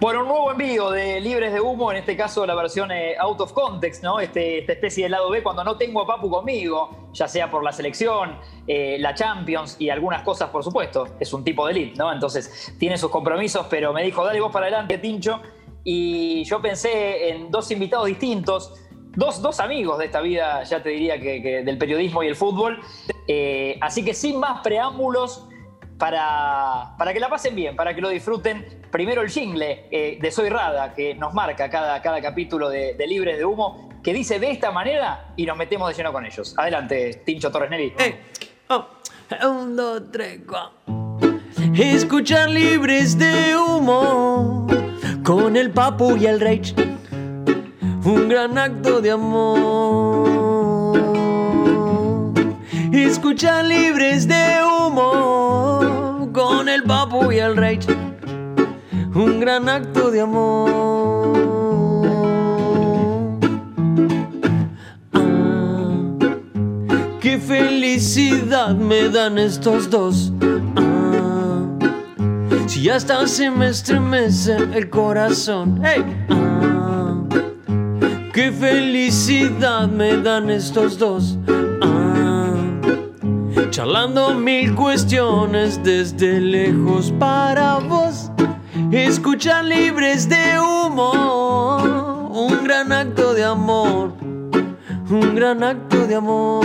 Bueno, un nuevo envío de Libres de Humo, en este caso la versión eh, out of context, ¿no? Este, esta especie de lado B cuando no tengo a Papu conmigo, ya sea por la selección, eh, la Champions y algunas cosas, por supuesto. Es un tipo de elite, ¿no? Entonces tiene sus compromisos, pero me dijo, dale vos para adelante, Tincho. Y yo pensé en dos invitados distintos, dos, dos amigos de esta vida, ya te diría que, del periodismo y el fútbol. Eh, así que sin más preámbulos, para, para que la pasen bien, para que lo disfruten primero el jingle eh, de Soy Rada, que nos marca cada, cada capítulo de, Libres de Humo, que dice de esta manera y nos metemos de lleno con ellos. Adelante, Tincho Torres Nelly. Oh, un, dos, tres, cuatro. Escuchar Libres de Humo con el Papu y el Reich. Un gran acto de amor. Escuchar Libres de Humo con el Papu y el Reich un gran acto de amor. Ah, qué felicidad me dan estos dos. Ah, si hasta se me estremece el corazón. Hey. Ah, qué felicidad me dan estos dos. Charlando mil cuestiones desde lejos para vos. Escuchan libres de humo, un gran acto de amor, un gran acto de amor.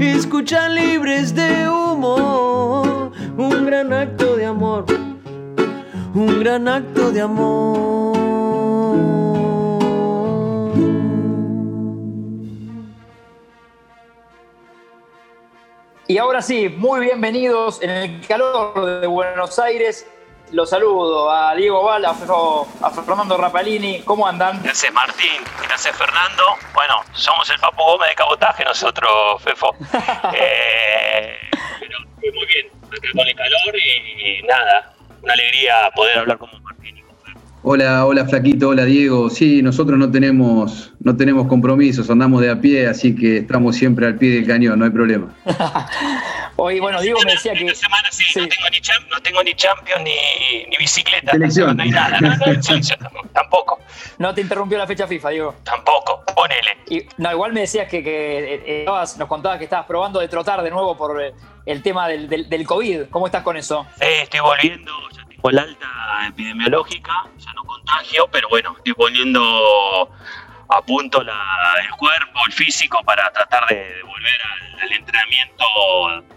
Escuchan libres de humo, un gran acto de amor, un gran acto de amor. Y ahora sí, muy bienvenidos en el calor de Buenos Aires. Los saludo a Diego Val, a, Fernando Rapalini. ¿Cómo andan? Gracias Martín, gracias Fernando. Bueno, somos el Papo Gómez de cabotaje nosotros, Fefo. eh, pero muy bien, con el calor y, nada, una alegría poder hablar con Martín. Hola, hola Flaquito, hola Diego. Sí, nosotros no tenemos, no tenemos compromisos, andamos de a pie, así que estamos siempre al pie del cañón, no hay problema. Hoy, bueno, Diego me decía que. Esta semana sí, No, tengo ni champ, no tengo ni champion ni, ni bicicleta. Selección. No hay nada, no, no, tampoco. No te interrumpió la fecha FIFA, Diego. Tampoco, ponele. Y, no, igual me decías que, que eh, nos contabas que estabas probando de trotar de nuevo por eh, el tema del, del, del COVID. ¿Cómo estás con eso? Sí, estoy volviendo, tengo la alta epidemiológica, ya no contagio, pero bueno, estoy poniendo a punto el cuerpo, el físico para tratar de, volver al, entrenamiento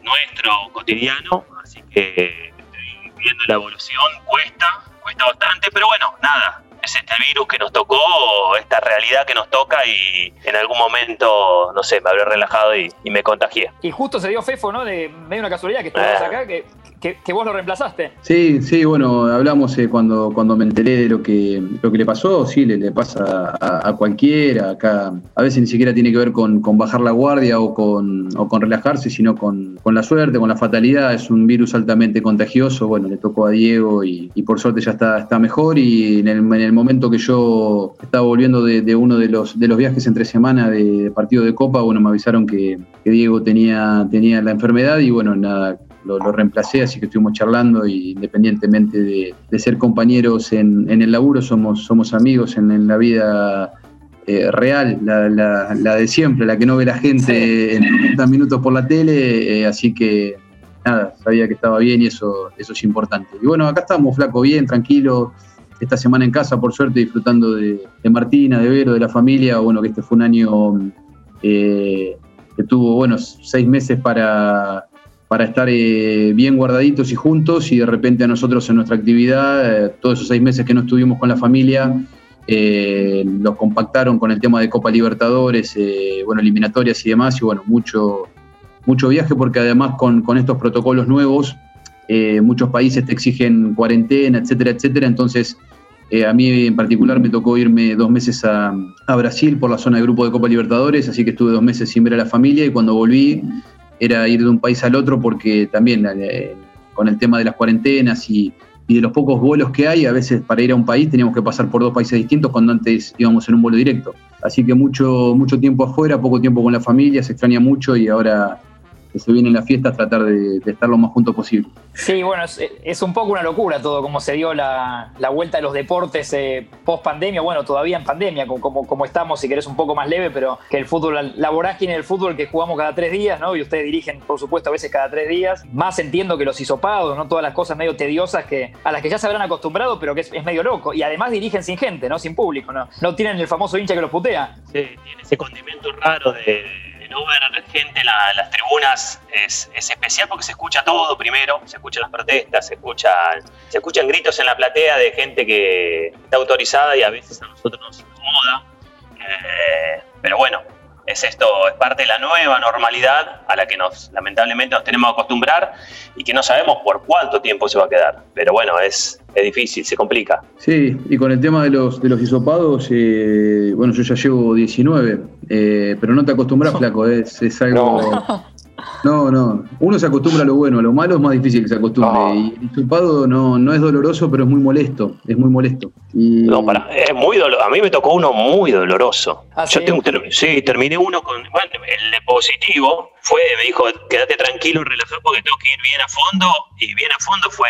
nuestro cotidiano. Así que estoy viendo la evolución, cuesta, cuesta bastante, pero bueno, nada, es este virus que nos tocó, esta realidad que nos toca y en algún momento, no sé, me habré relajado y, me contagié. Y justo se dio Fefo, ¿no? De medio una casualidad que estuvimos ah. acá, que que, vos lo reemplazaste. Sí, sí, bueno, hablamos eh, cuando, cuando me enteré de lo que, lo que le pasó, sí, le, pasa a, cualquiera, acá a veces ni siquiera tiene que ver con, bajar la guardia o con, con relajarse, sino con, la suerte, con la fatalidad, es un virus altamente contagioso, bueno, le tocó a Diego y, por suerte ya está, está mejor. Y en el, en el momento que yo estaba volviendo de, uno de los, de los viajes entre semana de, partido de Copa, bueno, me avisaron que, que Diego tenía, tenía la enfermedad y bueno, nada, lo, reemplacé, así que estuvimos charlando y independientemente de, ser compañeros en, el laburo, somos, somos amigos en, la vida eh, real, la, de siempre, la que no ve la gente en 30 minutos por la tele, eh, así que nada, sabía que estaba bien y eso, eso es importante. Y bueno, acá estamos, flaco, bien, tranquilo, esta semana en casa, por suerte, disfrutando de, Martina, de Vero, de la familia, bueno, que este fue un año eh, que tuvo, bueno, seis meses para para estar eh, bien guardaditos y juntos y de repente a nosotros en nuestra actividad, eh, todos esos seis meses que no estuvimos con la familia, eh, los compactaron con el tema de Copa Libertadores, bueno, eliminatorias y demás, y bueno, mucho, mucho viaje porque además con, estos protocolos nuevos, muchos países te exigen cuarentena, etcétera, etcétera, entonces... a mí en particular me tocó irme dos meses a, a, Brasil por la zona de grupo de Copa Libertadores, así que estuve dos meses sin ver a la familia y cuando volví era ir de un país al otro porque también eh, con el tema de las cuarentenas y, de los pocos vuelos que hay, a veces para ir a un país teníamos que pasar por dos países distintos cuando antes íbamos en un vuelo directo. Así que mucho, mucho tiempo afuera, poco tiempo con la familia, se extraña mucho y ahora se vienen las fiestas, tratar de, estar lo más juntos posible. Sí, bueno, es, un poco una locura todo, como se dio la, vuelta de los deportes eh, post pandemia, bueno, todavía en pandemia, como, como, estamos, si querés un poco más leve, pero que el fútbol, la, vorágine del fútbol que jugamos cada tres días, ¿no? Y ustedes dirigen, por supuesto, a veces cada tres días, más entiendo que los hisopados, ¿no? Todas las cosas medio tediosas que, a las que ya se habrán acostumbrado, pero que es, es medio loco. Y además dirigen sin gente, ¿no? Sin público, ¿no? No tienen el famoso hincha que los putea. Sí, tiene ese condimento raro de ver gente en las tribunas es, especial porque se escucha todo primero, se escuchan las protestas, se escuchan, se escuchan gritos en la platea de gente que está autorizada y a veces a nosotros nos incomoda. Eh, pero bueno, es esto, es parte de la nueva normalidad a la que nos lamentablemente nos tenemos que acostumbrar y que no sabemos por cuánto tiempo se va a quedar. Pero bueno, es, es difícil, se complica. Sí, y con el tema de los, de los hisopados, eh, bueno, yo ya llevo 19, eh, pero no te acostumbras, flaco, es, es algo... No, no. Uno se acostumbra a lo bueno, a lo malo es más difícil que se acostumbre. Y el hisopado no, no es doloroso, pero es muy molesto. Es muy molesto. No, para, es muy doloroso. A mí me tocó uno muy doloroso. ¿Ah, Yo tengo, sí, terminé uno con. Bueno, el positivo fue, me dijo, quédate tranquilo, relajado, porque tengo que ir bien a fondo. Y bien a fondo fue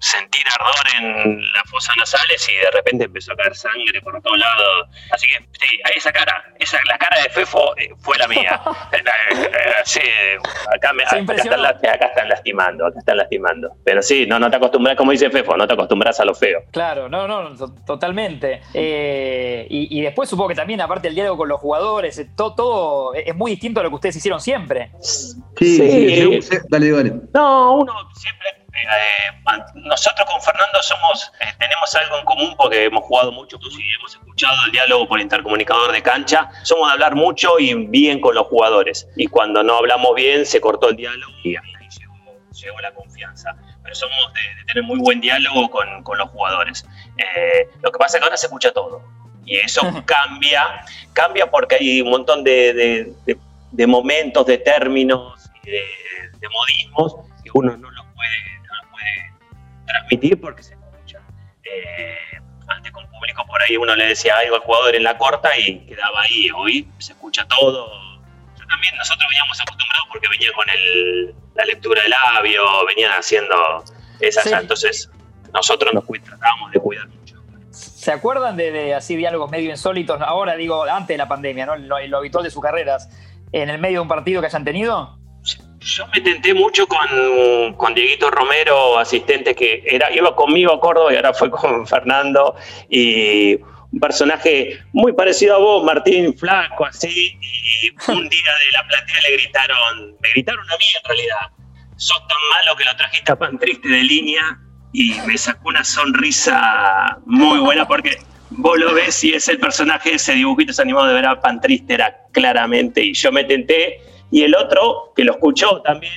sentir ardor en las fosas nasales y de repente empezó a caer sangre por todos lados. Así que sí, esa cara, esa, la cara de Fefo eh, fue la mía. sí, acá, me, acá, están, acá, están, lastimando, acá están lastimando. Pero sí, no, no te acostumbras, como dice Fefo, no te acostumbras a lo feo. Claro, no, no, totalmente. Eh, y, después supongo que también, aparte del diálogo con los jugadores, eh, todo, todo, es muy distinto a lo que ustedes hicieron siempre. Sí, sí, sí dale, dale. No, uno siempre eh, nosotros con Fernando somos, eh, tenemos algo en común porque hemos jugado mucho y hemos escuchado el diálogo por intercomunicador de cancha. Somos de hablar mucho y bien con los jugadores. Y cuando no hablamos bien, se cortó el diálogo y ahí llegó, la confianza. Pero somos de, tener muy buen diálogo con, con los jugadores. Eh, lo que pasa es que ahora se escucha todo. Y eso cambia, cambia porque hay un montón de, de, momentos, de términos y de, modismos que uno no los puede transmitir porque se escucha. Eh, antes con público por ahí uno le decía algo al jugador en la corta y quedaba ahí. Hoy se escucha todo. Yo también, nosotros veníamos acostumbrados porque venía con el, la lectura del labio, venían haciendo esas, entonces nosotros nos tratábamos de cuidar mucho. ¿Se acuerdan de, así diálogos medio insólitos? Ahora digo, antes de la pandemia, ¿no? Lo, lo habitual de sus carreras, en el medio de un partido que hayan tenido. Yo me tenté mucho con, con Dieguito Romero, asistente que era, iba conmigo a Córdoba y ahora fue con Fernando. Y un personaje muy parecido a vos, Martín, flaco, así. Y un día de la platea le gritaron, me gritaron a mí en realidad, sos tan malo que lo trajiste a pan triste de línea. Y me sacó una sonrisa muy buena porque vos lo ves y es el personaje, ese dibujito se animó de ver a pan triste, era claramente. Y yo me tenté y el otro, que lo escuchó también,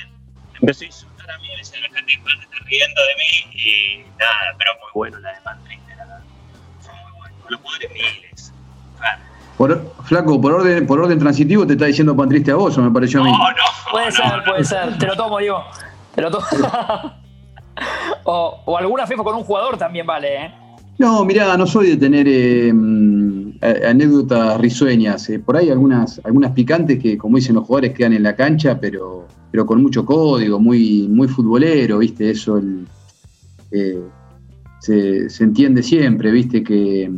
empezó a insultar a mí, me decía, te estás riendo de mí, y nada, pero muy bueno la de Patrick, fue muy bueno, los poderes miles. Por, flaco, por orden, por orden transitivo te está diciendo pan triste a vos, o me pareció a mí. No, no. Puede ser, puede ser. Te lo tomo, digo. Te lo tomo. o, o alguna FIFA con un jugador también vale, ¿eh? No, mirá, no soy de tener eh, anécdotas risueñas. Eh, por ahí algunas, algunas picantes que, como dicen los jugadores, quedan en la cancha, pero, pero con mucho código, muy, muy futbolero, ¿viste? Eso eh, se, entiende siempre, ¿viste? Que,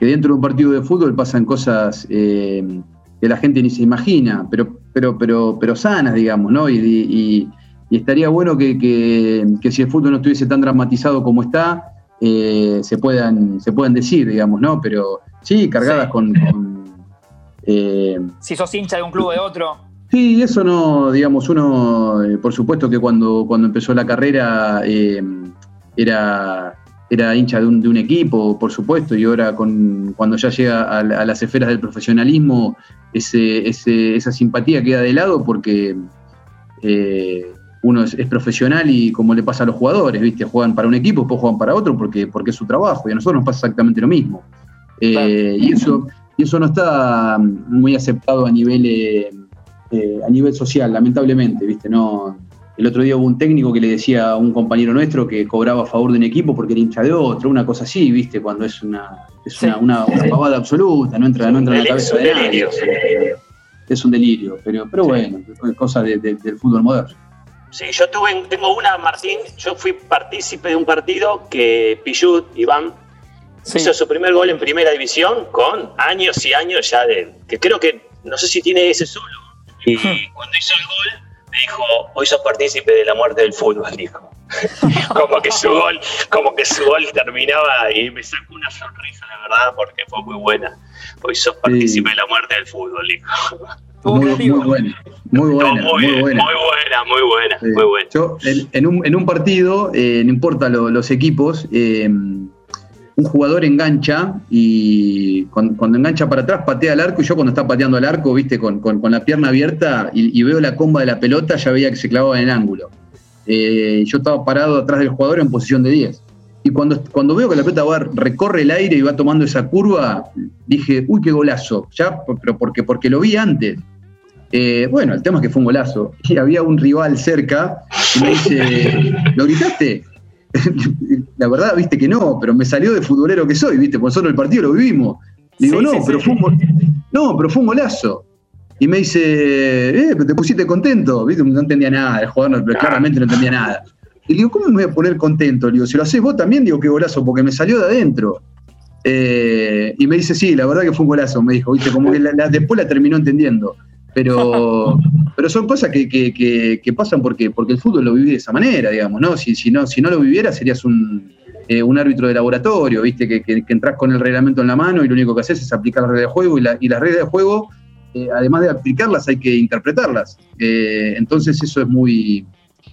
dentro de un partido de fútbol pasan cosas que la gente ni se imagina, pero, pero, pero, pero sanas, digamos, ¿no? Y, estaría bueno que, que si el fútbol no estuviese tan dramatizado como está, eh, se, puedan, se puedan decir, digamos, ¿no? Pero sí, cargadas con... Eh, si sos hincha de un club o de otro. Sí, eso no, digamos, uno, eh, por supuesto que cuando, cuando empezó la carrera era, era hincha de un, de un, equipo, por supuesto, y ahora con, cuando ya llega a, las esferas del profesionalismo, ese, esa simpatía queda de lado porque uno es, profesional y como le pasa a los jugadores, ¿viste? Juegan para un equipo, después juegan para otro porque, porque es su trabajo y a nosotros nos pasa exactamente lo mismo. Eh, y, eso, y eso no está muy aceptado a nivel, eh, eh, a nivel social, lamentablemente, ¿viste? No, el otro día hubo un técnico que le decía a un compañero nuestro que cobraba a favor de un equipo porque era hincha de otro, una cosa así, ¿viste? Cuando es una, es una, una, pavada absoluta, no entra, no entra en la cabeza de nadie. es un delirio. Pero, pero bueno, es cosa de- de- del fútbol moderno. Sí, yo tuve, tengo una, Martín, yo fui partícipe de un partido que Pichut, Iván, Sí. hizo su primer gol en primera división con años y años ya de, que creo que, no sé si tiene ese solo. Y cuando hizo el gol, me dijo, hoy sos partícipe de la muerte del fútbol, dijo. como que su gol, como que su gol terminaba y me sacó una sonrisa, la verdad, porque fue muy buena. Hoy sos partícipe de la muerte del fútbol, dijo. Muy, muy buena, muy buena, muy, buena. muy buena, muy buena, Sí. muy buena. Yo, en, en un, en un partido, eh, no importa lo- los equipos, eh, un jugador engancha y cuando, cuando engancha para atrás patea al arco y yo cuando está pateando al arco, viste, con, con- con la pierna abierta y, y veo la comba de la pelota, ya veía que se clavaba en el ángulo. Eh, yo estaba parado atrás del jugador en posición de 10. Y cuando, cuando veo que la pelota va, recorre el aire y va tomando esa curva, dije, uy, qué golazo. Ya, pero porque, porque lo vi antes. Eh, bueno, el tema es que fue un golazo. Y había un rival cerca y me dice, ¿lo gritaste? La verdad, viste que no, pero me salió de futbolero que soy, viste, porque nosotros el partido lo vivimos. Le digo, Sí, no, sí, pero sí. Fue un, no, pero fue un golazo. Y me dice, eh, pero te pusiste contento, viste, no entendía nada, el jugador no- claramente no entendía nada. Y le digo, ¿cómo me voy a poner contento? Le digo, si lo haces vos también, digo, qué golazo, porque me salió de adentro. Eh, y me dice, sí, la verdad que fue un golazo, me dijo, viste, como que la- la- después la terminó entendiendo. Pero, pero son cosas que, que- que- que pasan porque, porque el fútbol lo viví de esa manera, digamos, ¿no? Si, si no, si no lo viviera serías un, eh, un árbitro de laboratorio, viste, que, que, que entras con el reglamento en la mano y lo único que haces es aplicar las reglas de juego y, la- y las reglas de juego, eh, además de aplicarlas, hay que interpretarlas. Eh, entonces eso es muy,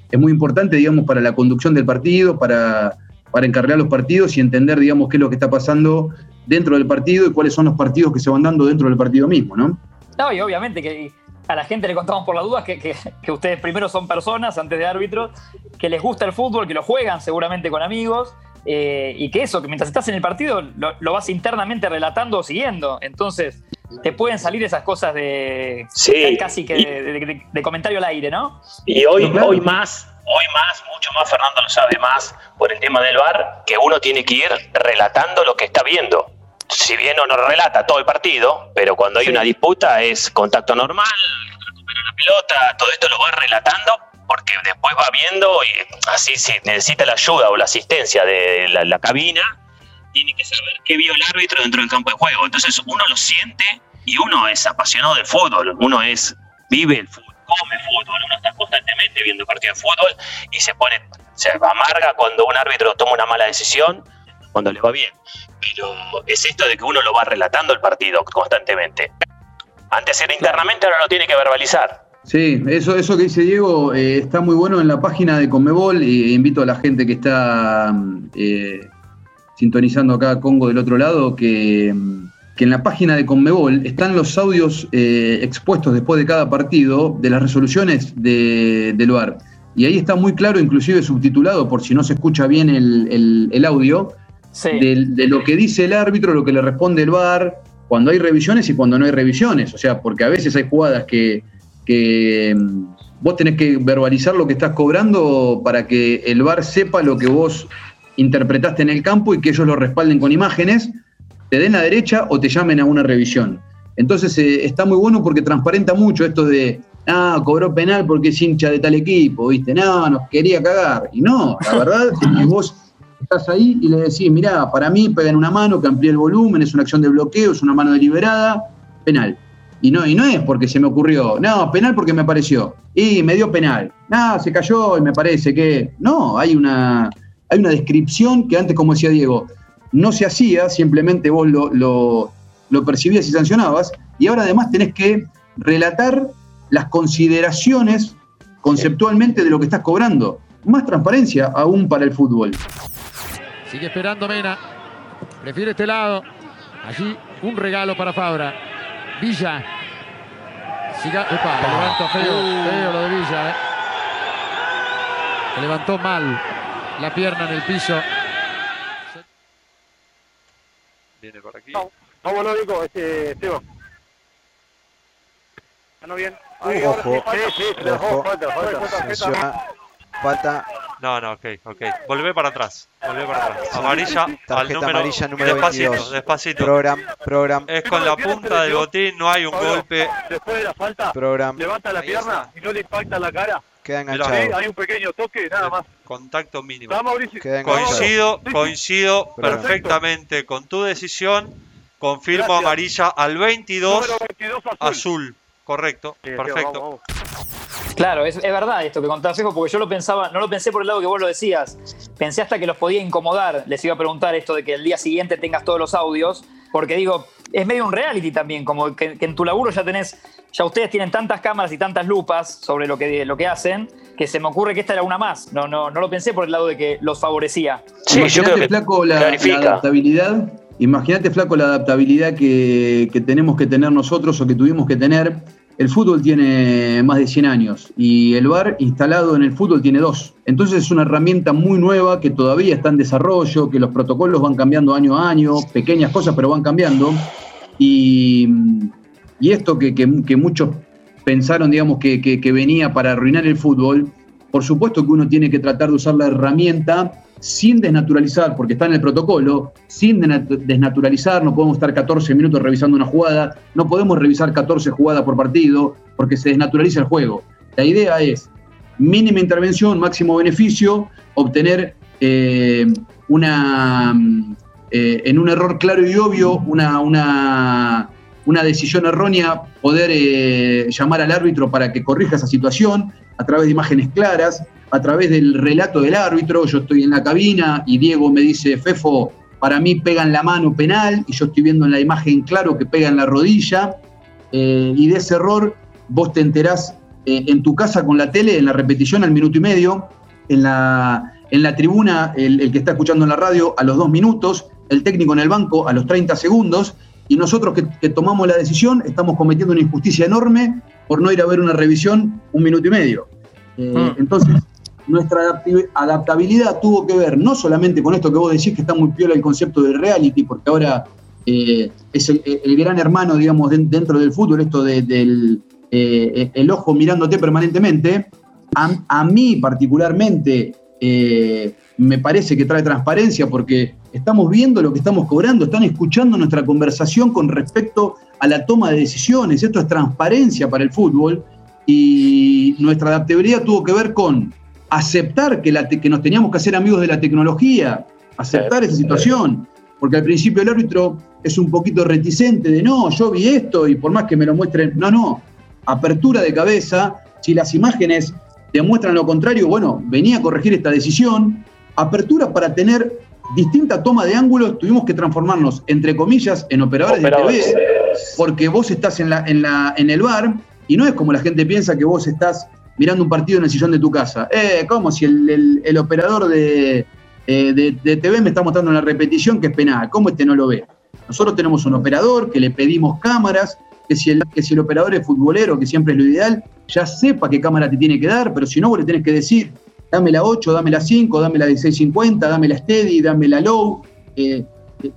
es muy importante, digamos, para la conducción del partido, para, para encargar los partidos y entender, digamos, qué es lo que está pasando dentro del partido y cuáles son los partidos que se van dando dentro del partido mismo, ¿no? No, y obviamente que a la gente le contamos por las dudas que, que- que ustedes primero son personas antes de árbitros, que les gusta el fútbol, que lo juegan seguramente con amigos, eh, y que eso, que mientras estás en el partido lo, lo vas internamente relatando o siguiendo. Entonces, te pueden salir esas cosas de Sí, casi que y- de, de- de comentario al aire, ¿no? Y hoy, No, claro. hoy más, hoy más, mucho más, Fernando lo sabe más, por el tema del VAR, que uno tiene que ir relatando lo que está viendo. Si bien uno relata todo el partido, pero cuando hay Sí. una disputa es contacto normal, recupera la pelota, todo esto lo va relatando porque después va viendo y así si necesita la ayuda o la asistencia de la, la cabina, tiene que saber qué vio el árbitro dentro del campo de juego. Entonces uno lo siente y uno es apasionado del fútbol, uno es vive el fútbol, come fútbol, uno está constantemente viendo partidos de fútbol y se pone, se amarga cuando un árbitro toma una mala decisión, cuando le va bien. Pero es esto de que uno lo va relatando el partido constantemente. Antes era internamente, ahora lo tiene que verbalizar. Sí, eso, eso que dice Diego eh, está muy bueno en la página de Conmebol. y invito a la gente que está eh, sintonizando acá Congo del otro lado que, que en la página de Conmebol están los audios eh, expuestos después de cada partido de las resoluciones de, del VAR. Y ahí está muy claro, inclusive subtitulado, por si no se escucha bien el- el audio, De, lo que dice el árbitro, lo que le responde el VAR, cuando hay revisiones y cuando no hay revisiones. O sea, porque a veces hay jugadas que, que mm, vos tenés que verbalizar lo que estás cobrando para que el VAR sepa lo que vos interpretaste en el campo y que ellos lo respalden con imágenes, te den la derecha o te llamen a una revisión. Entonces eh, está muy bueno porque transparenta mucho esto de, ah, cobró penal porque es hincha de tal equipo, ¿viste? No, nos quería cagar. Y no, la verdad es vos estás ahí y le decís, mirá, para mí pegan una mano que amplía el volumen, es una acción de bloqueo, es una mano deliberada, penal. Y no, y no es porque se me ocurrió, no, penal porque me pareció. Y me dio penal. No, se cayó y me parece que. No, hay una, hay una descripción que antes, como decía Diego, no se hacía, simplemente vos lo, lo, lo percibías y sancionabas, y ahora además tenés que relatar las consideraciones conceptualmente de lo que estás cobrando. Más transparencia aún para el fútbol. Sigue esperando Mena. Prefiere este lado. Allí un regalo para Fabra. Villa. Siga. Epa, levanta feo. Feo lo de Villa, eh. Se levantó mal la pierna en el piso. Viene por aquí. Vámonos, Nico, este, Seba. ¿Ganó bien? Ahí, ahora sí, Ojo, Sí, sí, ojo, falta, falta. sanciona, falta No, no, ok, ok. Volvé para atrás. Volvé para atrás. Amarilla al Tarjeta número. amarilla número despacito, 22. despacito. Program, program, Es con la punta del botín, no hay un Pablo, golpe. Después de la falta, program. levanta la Ahí pierna está. y no le impacta la cara. Queda Mira. Sí, enganchado. hay un pequeño toque, nada más. Contacto mínimo. Queda enganchado. Coincido, coincido Perfecto. perfectamente con tu decisión. Confirmo Gracias. amarilla al 22, Número 22 azul. azul. Correcto, Sí, perfecto. vamos, vamos. Claro, es, es verdad esto que contás, Fejo, porque yo lo pensaba, no lo pensé por el lado que vos lo decías. Pensé hasta que los podía incomodar. Les iba a preguntar esto de que el día siguiente tengas todos los audios, porque digo, es medio un reality también, como que, que en tu laburo ya tenés, ya ustedes tienen tantas cámaras y tantas lupas sobre lo que, lo que hacen, que se me ocurre que esta era una más. No, no, no lo pensé por el lado de que los favorecía. Sí, yo Imagínate, creo que Flaco, la, la adaptabilidad. Imagínate, Flaco, la adaptabilidad que, que tenemos que tener nosotros o que tuvimos que tener. El fútbol tiene más de 100 años y el VAR instalado en el fútbol tiene dos. Entonces es una herramienta muy nueva que todavía está en desarrollo, que los protocolos van cambiando año a año, pequeñas cosas, pero van cambiando. Y, y esto que, que- que muchos pensaron, digamos, que, que- que venía para arruinar el fútbol, por supuesto que uno tiene que tratar de usar la herramienta sin desnaturalizar, porque está en el protocolo, sin desnaturalizar, no podemos estar 14 minutos revisando una jugada, no podemos revisar 14 jugadas por partido, porque se desnaturaliza el juego. La idea es mínima intervención, máximo beneficio, obtener eh, una, mm, eh, en un error claro y obvio, una, una, una decisión errónea, poder eh, llamar al árbitro para que corrija esa situación a través de imágenes claras, a través del relato del árbitro. Yo estoy en la cabina y Diego me dice, Fefo, para mí pega en la mano penal, y yo estoy viendo en la imagen claro que pega en la rodilla, eh, y de ese error vos te enterás eh, en tu casa con la tele, en la repetición al minuto y medio, en la, en la tribuna, el, el que está escuchando en la radio a los dos minutos, el técnico en el banco a los 30 segundos, y nosotros que, que tomamos la decisión estamos cometiendo una injusticia enorme por no ir a ver una revisión un minuto y medio. Eh, Mm. Entonces, nuestra adaptabilidad tuvo que ver no solamente con esto que vos decís que está muy piola el concepto de reality, porque ahora eh, es el, el gran hermano, digamos, den- dentro del fútbol, esto de- del eh, el ojo mirándote permanentemente. A, a mí particularmente eh, me parece que trae transparencia porque estamos viendo lo que estamos cobrando, están escuchando nuestra conversación con respecto a la toma de decisiones. Esto es transparencia para el fútbol y nuestra adaptabilidad tuvo que ver con aceptar que, la que nos teníamos que hacer amigos de la tecnología, aceptar esa situación, porque al principio el árbitro es un poquito reticente de no, yo vi esto y por más que me lo muestren, no, no, apertura de cabeza, si las imágenes demuestran lo contrario, bueno, venía a corregir esta decisión, apertura para tener distinta toma de ángulos, tuvimos que transformarnos, entre comillas, en operadores, Operadores. de TV, porque vos estás en, la, en, la, en el bar y no es como la gente piensa que vos estás mirando un partido en el sillón de tu casa. Eh, como si el, el- el operador de, eh, de, de TV me está mostrando una repetición que es penal. ¿Cómo este no lo ve? Nosotros tenemos un operador que le pedimos cámaras, que si, el, que si el operador es futbolero, que siempre es lo ideal, ya sepa qué cámara te tiene que dar, pero si no, vos le tenés que decir, dame la 8, dame la 5, dame la 1650, dame la steady, dame la low. Eh,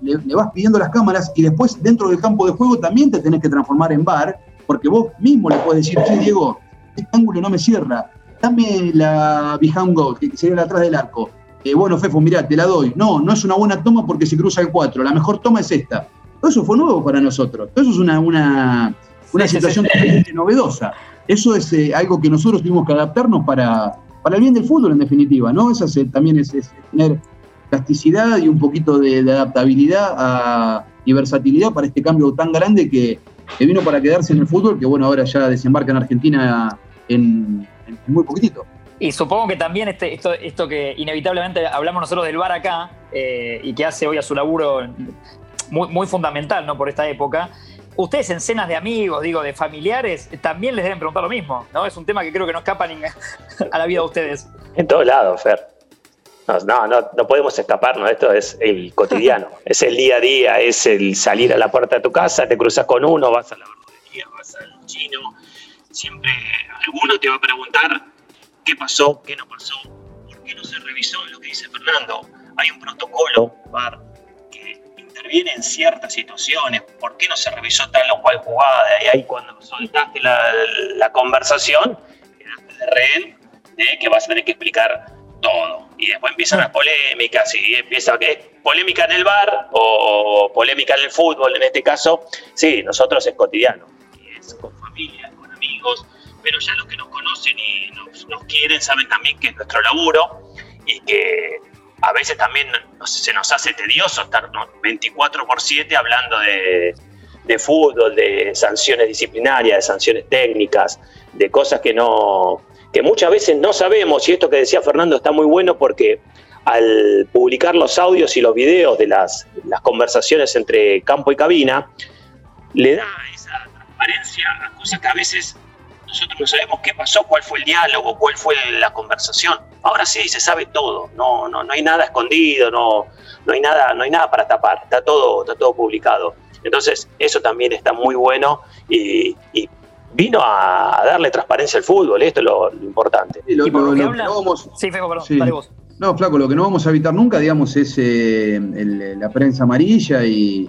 le, le vas pidiendo las cámaras y después dentro del campo de juego también te tenés que transformar en bar, porque vos mismo le puedes decir, che, Diego, este ángulo no me cierra, dame la behind goal, que sería la atrás del arco. Eh, bueno, Fefo, mirá, te la doy. No, no es una buena toma porque se cruza el 4, la mejor toma es esta. Todo eso fue nuevo para nosotros, todo eso es una, una, una Sí, sí, situación sí. totalmente novedosa. Eso es eh, algo que nosotros tuvimos que adaptarnos para, para el bien del fútbol, en definitiva, ¿no? Eso es, también es, tener plasticidad y un poquito de, adaptabilidad a- y versatilidad para este cambio tan grande que, vino para quedarse en el fútbol, que bueno, ahora ya desembarca en Argentina en, muy poquitito. Y supongo que también este, esto, esto que inevitablemente hablamos nosotros del bar acá eh, y que hace hoy a su laburo muy, muy fundamental ¿no? por esta época. Ustedes en cenas de amigos, digo, de familiares, también les deben preguntar lo mismo, ¿no? Es un tema que creo que no escapa ni a la vida de ustedes. En todos lados, Fer. No, no, no, no podemos escaparnos, esto es el cotidiano, es el día a día, es el salir a la puerta de tu casa, te cruzas con uno, vas a la verdulería, vas al chino, siempre alguno te va a preguntar qué pasó, qué no pasó, por qué no se revisó lo que dice Fernando. Hay un protocolo, que interviene en ciertas situaciones, por qué no se revisó tal o cual jugada, y ahí cuando soltaste la, la conversación, quedaste de rehén de que vas a tener que explicar todo. Y después empiezan las polémicas y empieza que polémica en el bar o polémica en el fútbol, en este caso. Sí, nosotros es cotidiano. Es con familia, con amigos, pero ya los que nos conocen y nos, nos quieren saben también que es nuestro laburo y que a veces también se nos hace tedioso estar ¿no? 24 por 7 hablando de, de fútbol, de sanciones disciplinarias, de sanciones técnicas, de cosas que no que muchas veces no sabemos, y esto que decía Fernando está muy bueno porque al publicar los audios y los videos de las, las conversaciones entre campo y cabina, le da esa transparencia a cosas que a veces nosotros no sabemos qué pasó, cuál fue el diálogo, cuál fue la conversación. Ahora sí, se sabe todo, no, no, no hay nada escondido, no, no, hay nada, no hay nada para tapar, está todo, está todo publicado. Entonces, eso también está muy bueno y, y vino a darle transparencia al fútbol, esto es lo, lo importante. Sí, lo- Y por lo lo- que no vamos- Sí, perdón, Sí. dale vos. No, flaco, lo que no vamos a evitar nunca, digamos, es eh, el- la prensa amarilla y,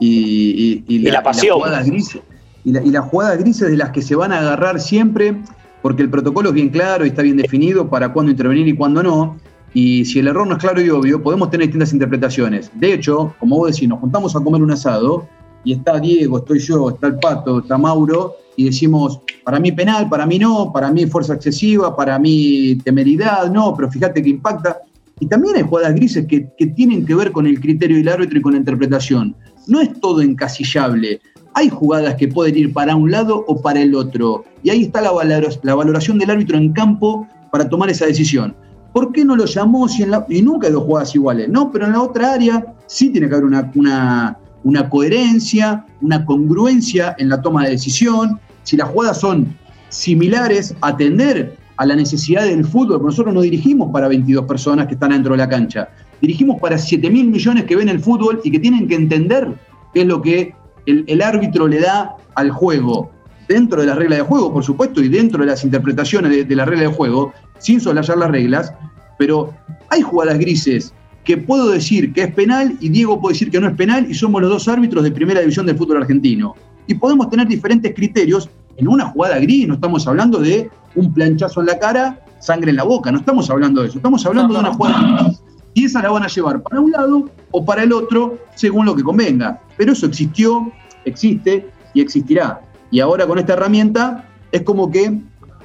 y, y- y Y la pasión. las jugadas grises. Y, la- y las jugadas grises de las que se van a agarrar siempre, porque el protocolo es bien claro y está bien definido para cuándo intervenir y cuándo no. Y si el error no es claro y obvio, podemos tener distintas interpretaciones. De hecho, como vos decís, nos juntamos a comer un asado y está Diego, estoy yo, está el Pato, está Mauro, y decimos, para mí penal, para mí no, para mí fuerza excesiva, para mí temeridad, no, pero fíjate que impacta. Y también hay jugadas grises que, que tienen que ver con el criterio del árbitro y con la interpretación. No es todo encasillable. Hay jugadas que pueden ir para un lado o para el otro. Y ahí está la, valor- la valoración del árbitro en campo para tomar esa decisión. ¿Por qué no lo llamó si en la, y nunca hay dos jugadas iguales? No, pero en la otra área sí tiene que haber una, una, coherencia, una congruencia en la toma de decisión. Si las jugadas son similares, atender a la necesidad del fútbol. Nosotros no dirigimos para 22 personas que están dentro de la cancha. Dirigimos para 7 mil millones que ven el fútbol y que tienen que entender qué es lo que el, el árbitro le da al juego. Dentro de las reglas de juego, por supuesto, y dentro de las interpretaciones de, de la regla de juego, sin soslayar las reglas, pero hay jugadas grises que puedo decir que es penal y Diego puede decir que no es penal y somos los dos árbitros de primera división del fútbol argentino. Y podemos tener diferentes criterios en una jugada gris, no estamos hablando de un planchazo en la cara, sangre en la boca, no estamos hablando de eso, estamos hablando de una jugada gris. Y esa la van a llevar para un lado o para el otro según lo que convenga. Pero eso existió, existe y existirá. Y ahora con esta herramienta es como que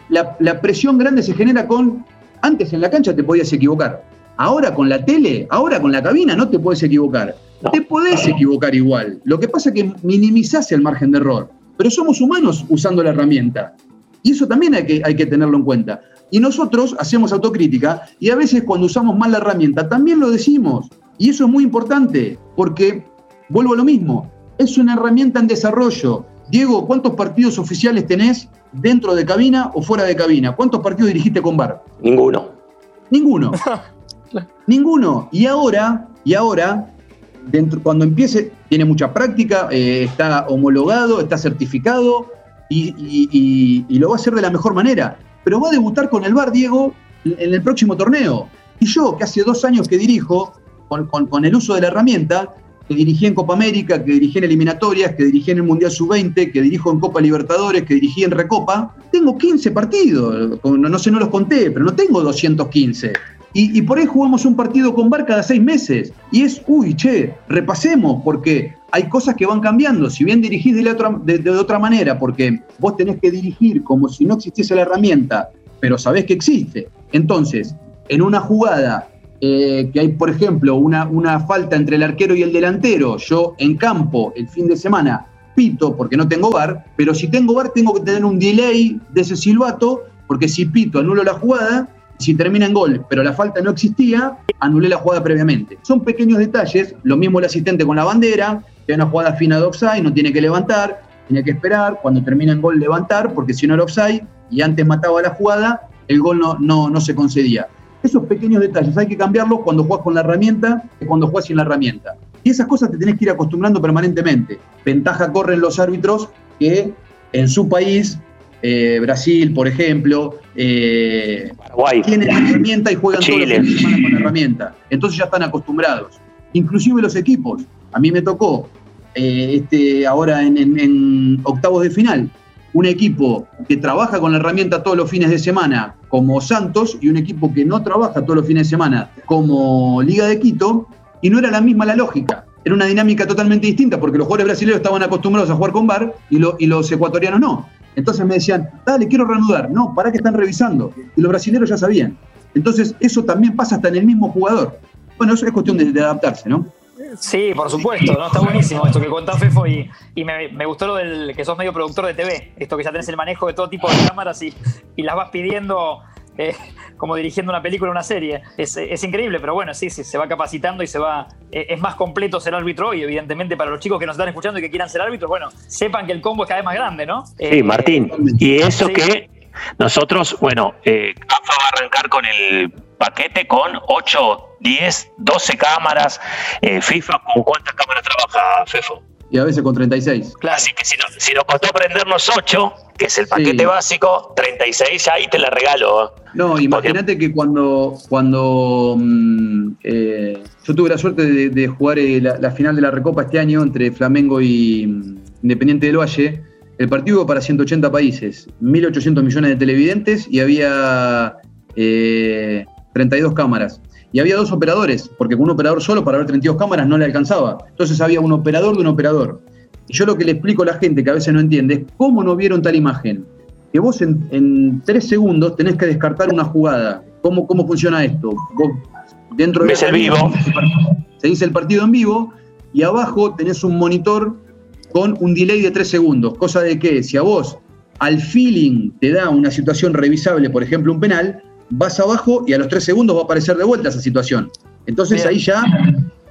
la, la presión grande se genera con, antes en la cancha te podías equivocar, ahora con la tele, ahora con la cabina no te puedes equivocar. No. Te podés equivocar igual. Lo que pasa es que minimizás el margen de error. Pero somos humanos usando la herramienta. Y eso también hay que, hay que tenerlo en cuenta. Y nosotros hacemos autocrítica y a veces cuando usamos mal la herramienta también lo decimos. Y eso es muy importante porque, vuelvo a lo mismo, es una herramienta en desarrollo. Diego, ¿cuántos partidos oficiales tenés dentro de cabina o fuera de cabina? ¿Cuántos partidos dirigiste con VAR? Ninguno. Ninguno. Ninguno. Y ahora, y ahora, dentro, cuando empiece, tiene mucha práctica, eh, está homologado, está certificado y, y- y- y lo va a hacer de la mejor manera. Pero va a debutar con el VAR, Diego, en el próximo torneo. Y yo, que hace dos años que dirijo, con, con- con el uso de la herramienta, que dirigí en Copa América, que dirigí en eliminatorias, que dirigí en el Mundial Sub-20, que dirijo en Copa Libertadores, que dirigí en Recopa, tengo 15 partidos. Con- No sé, no los conté, pero no tengo 215. Y, por ahí jugamos un partido con VAR cada seis meses. Y es, uy, che, repasemos, porque hay cosas que van cambiando. Si bien dirigís de, otra, de- de otra manera, porque vos tenés que dirigir como si no existiese la herramienta, pero sabés que existe. Entonces, en una jugada eh, que hay, por ejemplo, una, una falta entre el arquero y el delantero, yo en campo el fin de semana pito porque no tengo VAR, pero si tengo VAR tengo que tener un delay de ese silbato, porque si pito anulo la jugada, si termina en gol, pero la falta no existía, anulé la jugada previamente. Son pequeños detalles, lo mismo el asistente con la bandera, que hay una jugada fina de offside, no tiene que levantar, tiene que esperar, cuando termina en gol levantar, porque si no era offside y antes mataba la jugada, el gol no, no, no se concedía. Esos pequeños detalles hay que cambiarlos cuando jugás con la herramienta que cuando jugás sin la herramienta. Y esas cosas te tenés que ir acostumbrando permanentemente. Ventaja corren los árbitros que en su país, eh, Brasil, por ejemplo, eh, Paraguay. tienen la herramienta y juegan todos los Chile. fines de semana con la herramienta. Entonces ya están acostumbrados. Inclusive los equipos. A mí me tocó eh, este, ahora en, en- en octavos de final un equipo que trabaja con la herramienta todos los fines de semana, como Santos, y un equipo que no trabaja todos los fines de semana, como Liga de Quito, y no era la misma la lógica. Era una dinámica totalmente distinta, porque los jugadores brasileños estaban acostumbrados a jugar con VAR y, lo- y los ecuatorianos no. Entonces me decían, dale, quiero reanudar. No, para que están revisando. Y los brasileños ya sabían. Entonces, eso también pasa hasta en el mismo jugador. Bueno, eso es cuestión de adaptarse, ¿no? Sí, por supuesto, ¿no? Está buenísimo esto que contás, Fefo, y, y me, me gustó lo del que sos medio productor de TV, esto que ya tenés el manejo de todo tipo de cámaras y, y las vas pidiendo eh, como dirigiendo una película o una serie. Es, es increíble, pero bueno, sí, sí, se va capacitando y se va. eh, es más completo ser árbitro hoy, evidentemente, para los chicos que nos están escuchando y que quieran ser árbitros, bueno, sepan que el combo es cada vez más grande, ¿no? Sí, Eh, Martín. Y eso sí. que nosotros, bueno, eh, AFA va a arrancar con el paquete con 8, 10, 12 cámaras. Eh, FIFA, ¿con cuántas cámaras trabaja FEFO? Y a veces con 36. Claro. Así que si, no- si nos costó prendernos 8, que es el paquete Sí. básico, 36 ya ahí te la regalo. ¿eh? No, imagínate que cuando, cuando mm, eh, yo tuve la suerte de, de jugar eh, la, la final de la Recopa este año entre Flamengo y mm, Independiente del Valle, el partido iba para 180 países, 1.800 millones de televidentes y había eh, 32 cámaras. Y había dos operadores, porque con un operador solo para ver 32 cámaras no le alcanzaba. Entonces había un operador de un operador. Y yo lo que le explico a la gente que a veces no entiende es cómo no vieron tal imagen que vos en, en tres segundos tenés que descartar una jugada. ¿Cómo, cómo funciona esto? Vos dentro de Ves el vivo. Se dice el partido en vivo y abajo tenés un monitor con un delay de tres segundos. Cosa de que si a vos al feeling te da una situación revisable, por ejemplo un penal, vas abajo y a los tres segundos va a aparecer de vuelta esa situación. Entonces Bien. ahí ya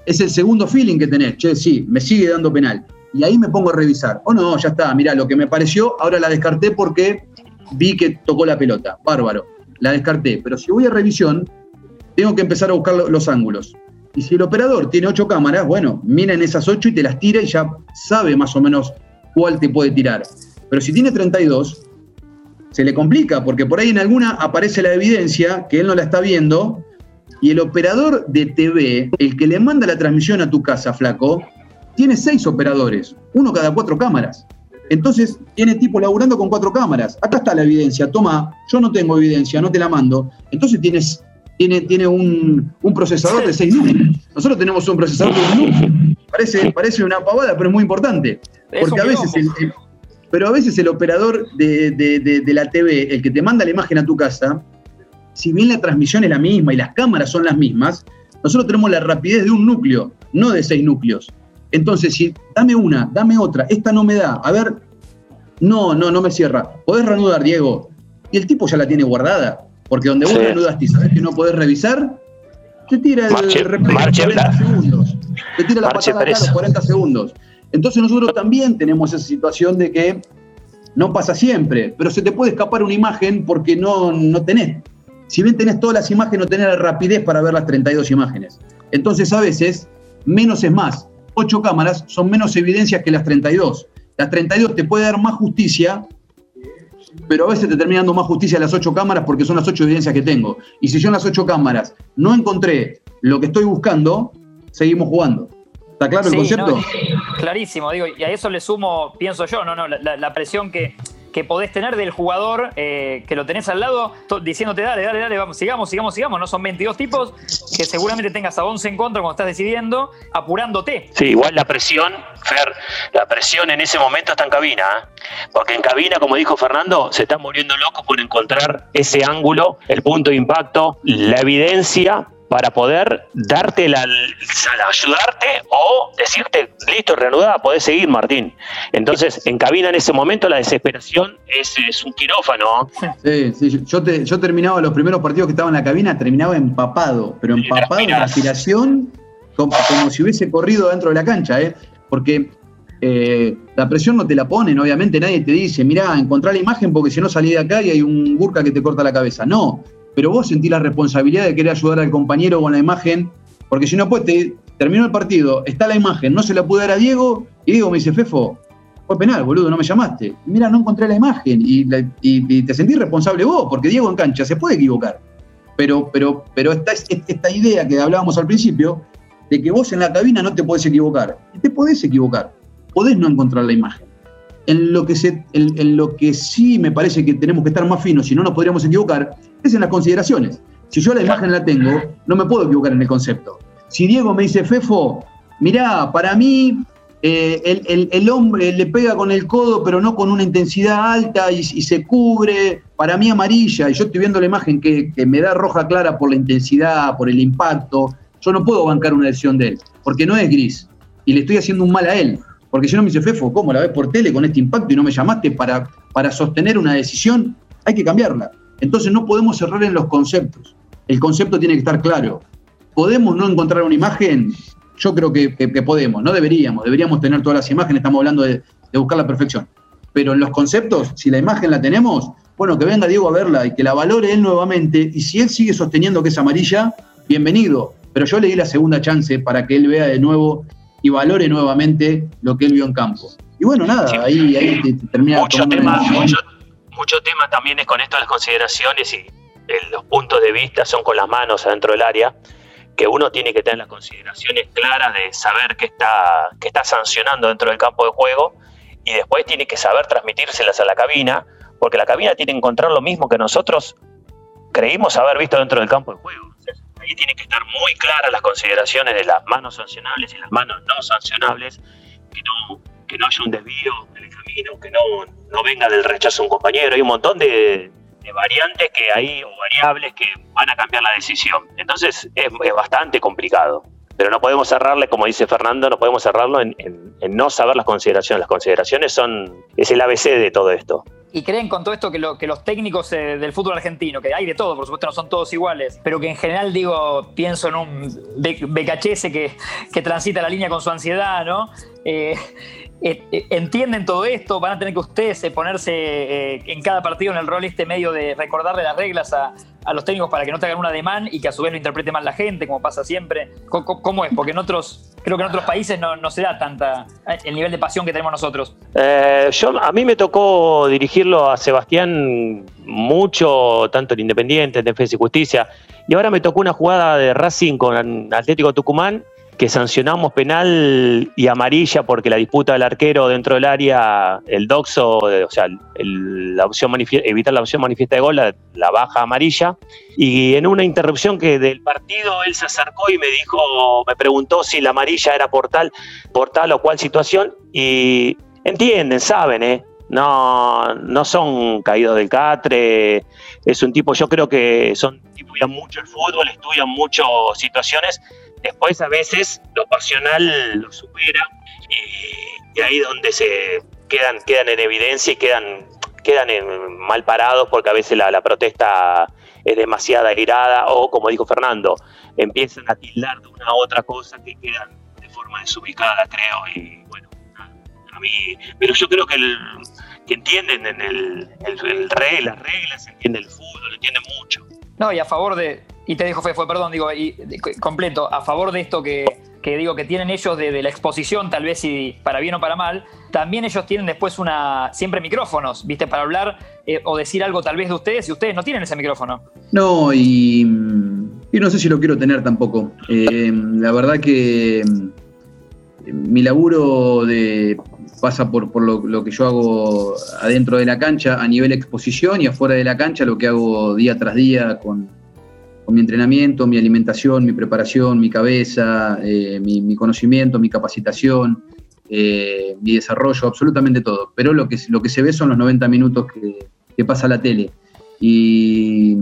es el segundo feeling que tenés. Che, sí, me sigue dando penal. Y ahí me pongo a revisar. O no, ya está, mirá, lo que me pareció, ahora la descarté porque vi que tocó la pelota. Bárbaro. La descarté. Pero si voy a revisión, tengo que empezar a buscar lo- los ángulos. Y si el operador tiene ocho cámaras, bueno, mira en esas ocho y te las tira y ya sabe más o menos cuál te puede tirar. Pero si tiene 32, se le complica, porque por ahí en alguna aparece la evidencia que él no la está viendo, y el operador de TV, el que le manda la transmisión a tu casa, flaco, tiene seis operadores, uno cada cuatro cámaras. Entonces, tiene tipo laburando con cuatro cámaras. Acá está la evidencia, toma, yo no tengo evidencia, no te la mando. Entonces tienes, tiene, tiene un, un procesador de seis núcleos. Nosotros tenemos un procesador de un núcleo. Parece, parece una pavada, pero es muy importante. Porque a veces el, quilombo. el- pero a veces el operador de, de- de- de la TV, el que te manda la imagen a tu casa, si bien la transmisión es la misma y las cámaras son las mismas, nosotros tenemos la rapidez de un núcleo, no de seis núcleos. Entonces, si dame una, dame otra, esta no me da, a ver, no, no, no me cierra. Podés reanudar, Diego. Y el tipo ya la tiene guardada, porque donde vos Sí. reanudaste y sabés que no podés revisar, te tira el Marche- replay marche en 40 bla- segundos. Te tira la patada a los presa. 40 segundos. Entonces nosotros también tenemos esa situación de que no pasa siempre, pero se te puede escapar una imagen porque no, no tenés. Si bien tenés todas las imágenes, no tenés la rapidez para ver las 32 imágenes. Entonces a veces, menos es más. Ocho cámaras son menos evidencias que las 32. Las 32 te puede dar más justicia, pero a veces te termina dando más justicia las ocho cámaras porque son las ocho evidencias que tengo. Y si yo en las ocho cámaras no encontré lo que estoy buscando, seguimos jugando. ¿Está claro el concepto? no, clarísimo, digo, y a eso le sumo, pienso yo, no, no, la, presión que, que podés tener del jugador, eh, que lo tenés al lado, diciéndote, dale, dale, dale, vamos, sigamos, sigamos, sigamos, no son 22 tipos, que seguramente tengas a 11 en contra cuando estás decidiendo, apurándote. Sí, igual la presión, Fer, la presión en ese momento está en cabina, ¿eh? porque en cabina, como dijo Fernando, se están volviendo locos por encontrar ese ángulo, el punto de impacto, la evidencia para poder darte la, ayudarte o decirte, listo, reanudada, podés seguir, Martín. Entonces, en cabina en ese momento la desesperación es, es un quirófano. Sí, sí, yo, te- yo terminaba los primeros partidos que estaba en la cabina, terminaba empapado, pero empapado transpirás. transpiración, como, como si hubiese corrido dentro de la cancha, ¿eh? Porque eh, la presión no te la ponen, obviamente nadie te dice, mirá, encontrá la imagen porque si no salí de acá y hay un burka que te corta la cabeza. No, pero vos sentís la responsabilidad de querer ayudar al compañero con la imagen, porque si no, pues te terminó el partido, está la imagen, no se la pude dar a Diego, y Diego me dice, Fefo, fue penal, boludo, no me llamaste. Mira, no encontré la imagen y, y- te sentís responsable vos, porque Diego en cancha se puede equivocar. Pero, pero, pero esta, es- esta idea que hablábamos al principio, de que vos en la cabina no te podés equivocar. Te podés equivocar, podés no encontrar la imagen. En lo, que se, en, en lo que sí me parece que tenemos que estar más finos, si no nos podríamos equivocar, es en las consideraciones. Si yo la imagen la tengo, no me puedo equivocar en el concepto. Si Diego me dice, Fefo, mirá, para mí eh, el, el- el hombre le pega con el codo, pero no con una intensidad alta y, y se cubre, para mí amarilla, y yo estoy viendo la imagen que, que me da roja clara por la intensidad, por el impacto, yo no puedo bancar una decisión de él, porque no es gris, y le estoy haciendo un mal a él. Porque si no me dice, Fefo, ¿cómo la ves por tele con este impacto y no me llamaste para, para sostener una decisión? Hay que cambiarla. Entonces no podemos cerrar en los conceptos. El concepto tiene que estar claro. ¿Podemos no encontrar una imagen? Yo creo que, podemos, no deberíamos. Deberíamos tener todas las imágenes, estamos hablando de buscar la perfección. Pero en los conceptos, si la imagen la tenemos, bueno, que venga Diego a verla y que la valore él nuevamente. Y si él sigue sosteniendo que es amarilla, bienvenido. Pero yo le di la segunda chance para que él vea de nuevo y valore nuevamente lo que él vio en campo. Y bueno, nada, Sí. ahí, ahí te- te termina mucho tema, mucho, mucho tema también es con esto de las consideraciones y los puntos de vista son con las manos adentro del área, que uno tiene que tener las consideraciones claras de saber qué está, qué está sancionando dentro del campo de juego y después tiene que saber transmitírselas a la cabina, porque la cabina tiene que encontrar lo mismo que nosotros creímos haber visto dentro del campo de juego. Ahí tiene que estar muy claras las consideraciones de las manos sancionables y las manos no sancionables, que no, que no haya un desvío en el camino, que no, no venga del rechazo a un compañero. Hay un montón de, variantes que hay, o variables que van a cambiar la decisión. Entonces es, bastante complicado. Pero no podemos cerrarle, como dice Fernando, no podemos cerrarlo en- en no saber las consideraciones. Las consideraciones son, es el ABC de todo esto. ¿Y creen con todo esto que, lo- que los técnicos eh, del fútbol argentino, que hay de todo, por supuesto no son todos iguales, pero que en general digo, pienso en un Be- Becachese que, que transita la línea con su ansiedad, ¿no? Eh, eh, entienden todo esto, van a tener que ustedes ponerse en cada partido en el rol este medio de recordarle las reglas a, a los técnicos para que no te hagan un ademán y que a su vez lo interprete mal la gente, como pasa siempre. ¿Cómo, es? Porque en otros, creo que en otros países no, no se da tanta el nivel de pasión que tenemos nosotros. Eh, yo, a mí me tocó dirigirlo a Sebastián mucho, tanto en Independiente, en Defensa y Justicia, y ahora me tocó una jugada de Racing con Atlético Tucumán que sancionamos penal y amarilla porque la disputa del arquero dentro del área, el doxo, o sea, el- la opción evitar la opción manifiesta de gol, la, baja amarilla. Y en una interrupción que del partido él se acercó y me dijo, me preguntó si la amarilla era por tal, por tal o cual situación y entienden, saben, ¿eh? No, no son caídos del catre, es un tipo, yo creo que son estudian mucho el fútbol, estudian mucho situaciones, después a veces lo pasional lo supera y, y ahí donde se quedan, quedan en evidencia y quedan, quedan mal parados porque a veces la, la protesta es demasiado airada o como dijo Fernando, empiezan a tildar de una u otra cosa que quedan de forma desubicada, creo, y bueno, a mí, pero yo creo que, el, que entienden en el, el, el las reglas, entienden el fútbol, entienden mucho. No, y a favor de. Y te dejo, Fe, fue, perdón, digo, completo, a favor de esto que, que digo que tienen ellos de, de la exposición, tal vez si para bien o para mal, también ellos tienen después una. siempre micrófonos, ¿viste? Para hablar eh, o decir algo tal vez de ustedes y ustedes no tienen ese micrófono. No, y, y no sé si lo quiero tener tampoco. Eh, la verdad que mm, mi laburo de, pasa por, por lo, lo que yo hago adentro de la cancha a nivel exposición y afuera de la cancha lo que hago día tras día con, con mi entrenamiento, mi alimentación, mi preparación, mi cabeza, eh, mi, mi conocimiento, mi capacitación, eh, mi desarrollo, absolutamente todo. Pero lo que, lo que se ve son los 90 minutos que, pasa la tele y,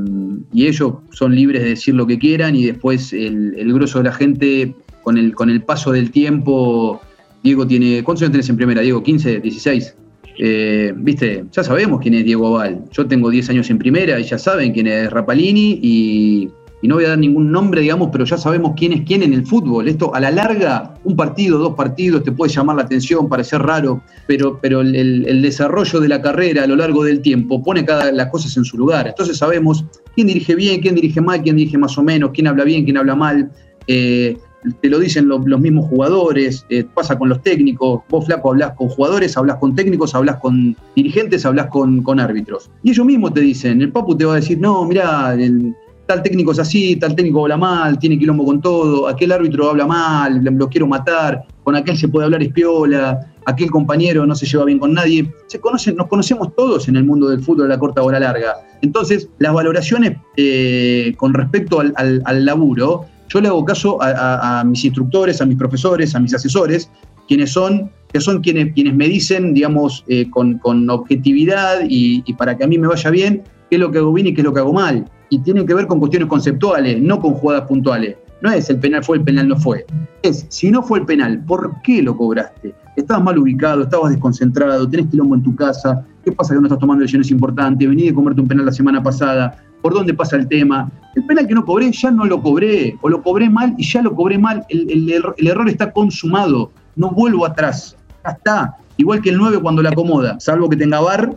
y ellos son libres de decir lo que quieran y después el, el grosso de la gente con el, con el paso del tiempo, Diego tiene, ¿cuántos años tenés en primera, Diego? ¿15, 16? Eh, Viste, ya sabemos quién es Diego Oval. Yo tengo 10 años en primera y ya saben quién es Rapalini y, no voy a dar ningún nombre, digamos, pero ya sabemos quién es quién en el fútbol. Esto a la larga, un partido, dos partidos, te puede llamar la atención, parecer raro, pero, pero el desarrollo de la carrera a lo largo del tiempo pone cada las cosas en su lugar. Entonces sabemos quién dirige bien, quién dirige mal, quién dirige más o menos, quién habla bien, quién habla mal. Eh, te lo dicen lo- los mismos jugadores, eh, pasa con los técnicos, vos flaco hablas con jugadores, hablas con técnicos, hablas con dirigentes, hablas con, árbitros. Y ellos mismos te dicen, el Papu te va a decir, no, mirá, el- tal técnico es así, tal técnico habla mal, tiene quilombo con todo, aquel árbitro habla mal, lo quiero matar, con aquel se puede hablar espiola, aquel compañero no se lleva bien con nadie. Se conocen, nos conocemos todos en el mundo del fútbol de la corta o la larga. Entonces, las valoraciones eh, con respecto al laburo, yo le hago caso a, mis instructores, a mis profesores, a mis asesores, quienes son, que son quienes, quienes me dicen, digamos, eh, con, con objetividad y, para que a mí me vaya bien, qué es lo que hago bien y qué es lo que hago mal. Y tienen que ver con cuestiones conceptuales, no con jugadas puntuales. No es el penal fue, el penal no fue. Es, si no fue el penal, ¿por qué lo cobraste? Estabas mal ubicado, estabas desconcentrado, tenés quilombo en tu casa, ¿qué pasa que no estás tomando decisiones importantes? Vení de comerte un penal la semana pasada, ¿por dónde pasa el tema? El penal que no cobré, ya no lo cobré, o lo cobré mal y ya lo cobré mal, el, el error- el error está consumado, no vuelvo atrás, ya está. Igual que el 9 cuando la acomoda, salvo que tenga bar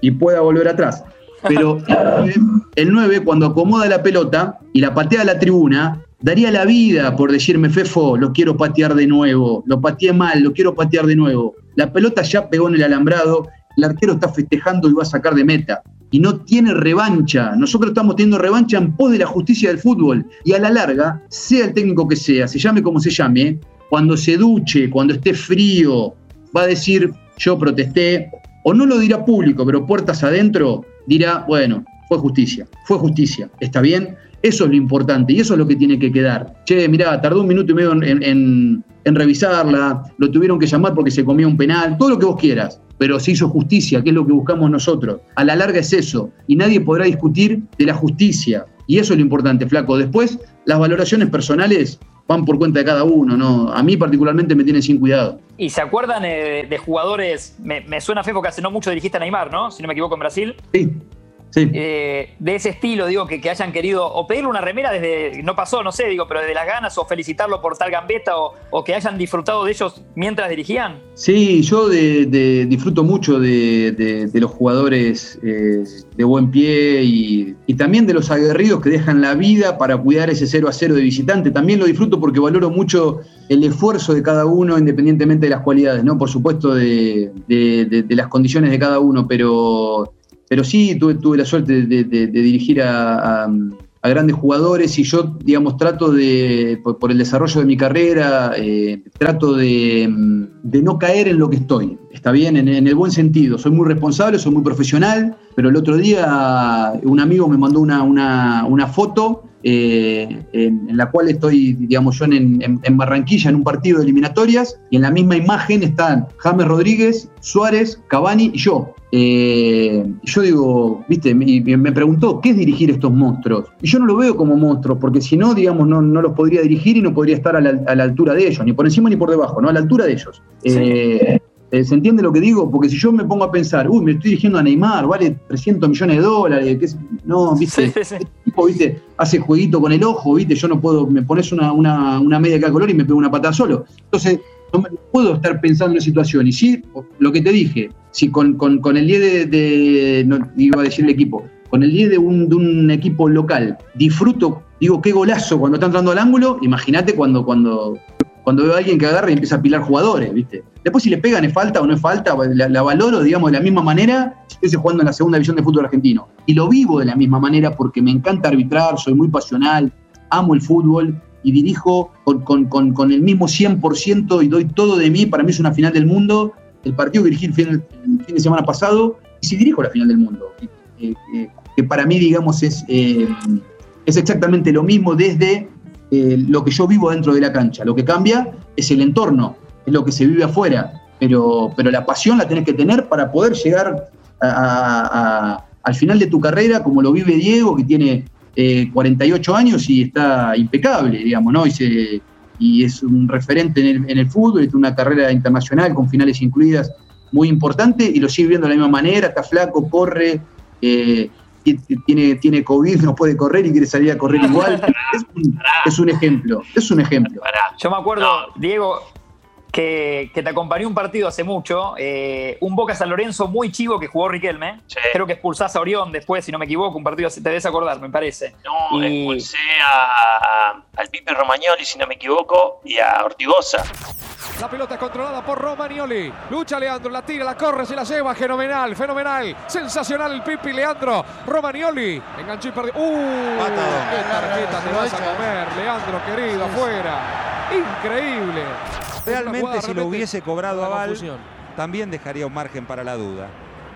y pueda volver atrás. Pero el 9, cuando acomoda la pelota y la patea a la tribuna, daría la vida por decirme, Fefo, lo quiero patear de nuevo, lo pateé mal, lo quiero patear de nuevo. La pelota ya pegó en el alambrado, el arquero está festejando y va a sacar de meta. Y no tiene revancha. Nosotros estamos teniendo revancha en pos de la justicia del fútbol. Y a la larga, sea el técnico que sea, se llame como se llame, cuando se duche, cuando esté frío, va a decir, yo protesté, o no lo dirá público, pero puertas adentro, dirá, bueno, fue justicia, fue justicia, ¿está bien? Eso es lo importante y eso es lo que tiene que quedar. Che, mirá, tardó un minuto y medio en, en- en revisarla, lo tuvieron que llamar porque se comió un penal, todo lo que vos quieras, pero se hizo justicia, que es lo que buscamos nosotros. A la larga es eso, y nadie podrá discutir de la justicia. Y eso es lo importante, flaco. Después, las valoraciones personales van por cuenta de cada uno, ¿no? A mí particularmente me tienen sin cuidado. ¿Y se acuerdan eh, de jugadores? Me, me suena Fefo que hace no mucho dirigiste a Neymar, ¿no? Si no me equivoco, en Brasil. Sí, sí. Eh, de ese estilo, digo, que, que hayan querido o pedirle una remera desde, no pasó, no sé, digo, pero desde las ganas, o felicitarlo por tal gambeta, o, o que hayan disfrutado de ellos mientras dirigían. Sí, yo de- de- disfruto mucho de, de- los jugadores eh, de buen pie y, y también de los aguerridos que dejan la vida para cuidar ese 0 a 0 de visitante. También lo disfruto porque valoro mucho el esfuerzo de cada uno independientemente de las cualidades, ¿no? Por supuesto de las condiciones de cada uno, pero, pero sí tuve, tuve la suerte de, dirigir a, grandes jugadores y yo, digamos, trato de, por, el desarrollo de mi carrera, eh, trato de, de no caer en lo que estoy. Está bien, en, en el buen sentido. Soy muy responsable, soy muy profesional, pero el otro día un amigo me mandó una, una- una foto eh, en, en la cual estoy, digamos, yo en, en- en Barranquilla en un partido de eliminatorias y en la misma imagen están James Rodríguez, Suárez, Cavani y yo. Eh, yo digo, viste, me, me preguntó, ¿qué es dirigir estos monstruos? Y yo no lo veo como monstruos, porque si no, digamos, no, no los podría dirigir y no podría estar a la, a la altura de ellos, ni por encima ni por debajo, ¿no? A la altura de ellos. Eh, eh, ¿Se entiende lo que digo? Porque si yo me pongo a pensar, uy, me estoy dirigiendo a Neymar, vale 300 millones de dólares, ¿qué es? no, viste, Sí, sí, sí. Viste, hace jueguito con el ojo, viste, yo no puedo, me pones una, una, una media cada color y me pego una patada solo. Entonces, no puedo estar pensando en la situación. Y sí, lo que te dije, si con, con- con el 10 de, de- no iba a decir el equipo, con el 10 de un, de un equipo local, disfruto, digo, qué golazo cuando está entrando al ángulo, imagínate cuando, cuando, cuando veo a alguien que agarra y empieza a pilar jugadores, ¿viste? Después si le pegan es falta o no es falta, la, valoro, digamos, de la misma manera si estuviese jugando en la segunda división de fútbol argentino. Y lo vivo de la misma manera porque me encanta arbitrar, soy muy pasional, amo el fútbol y dirijo con, con- con- con el mismo 100% y doy todo de mí. Para mí es una final del mundo. El partido que dirigí el fin, el fin de semana pasado, y si dirijo la final del mundo. Eh, eh, que para mí, digamos, es, eh, es exactamente lo mismo desde eh, lo que yo vivo dentro de la cancha. Lo que cambia es el entorno, es lo que se vive afuera. Pero, pero la pasión la tenés que tener para poder llegar al final de tu carrera, como lo vive Diego, que tiene eh, 48 años y está impecable, digamos, ¿no? Y, es un referente en el, fútbol, tiene una carrera internacional con finales incluidas muy importante y lo sigue viendo de la misma manera, está flaco, corre, eh, tiene, tiene COVID, no puede correr y quiere salir a correr igual. Es un, es un ejemplo, es un ejemplo. Yo me acuerdo, No. Diego, que, que te acompañó un partido hace mucho, eh, un Boca San Lorenzo muy chivo que jugó Riquelme. Sí. Creo que expulsás a Orión después, si no me equivoco, un partido, te debes acordar, me parece. No, Y- expulsé a, al Pipe Romagnoli, si no me equivoco, y a Ortigosa. La pelota es controlada por Romagnoli. Lucha Leandro, la tira, la corre, se la lleva. Fenomenal, fenomenal. Sensacional el Pipi Leandro. Romagnoli. Enganchó y perdió. ¡Uh! ¡Qué tarjeta te vas a comer, Leandro, querido, afuera! Increíble. Realmente si lo hubiese cobrado una a Val, confusión. también dejaría un margen para la duda.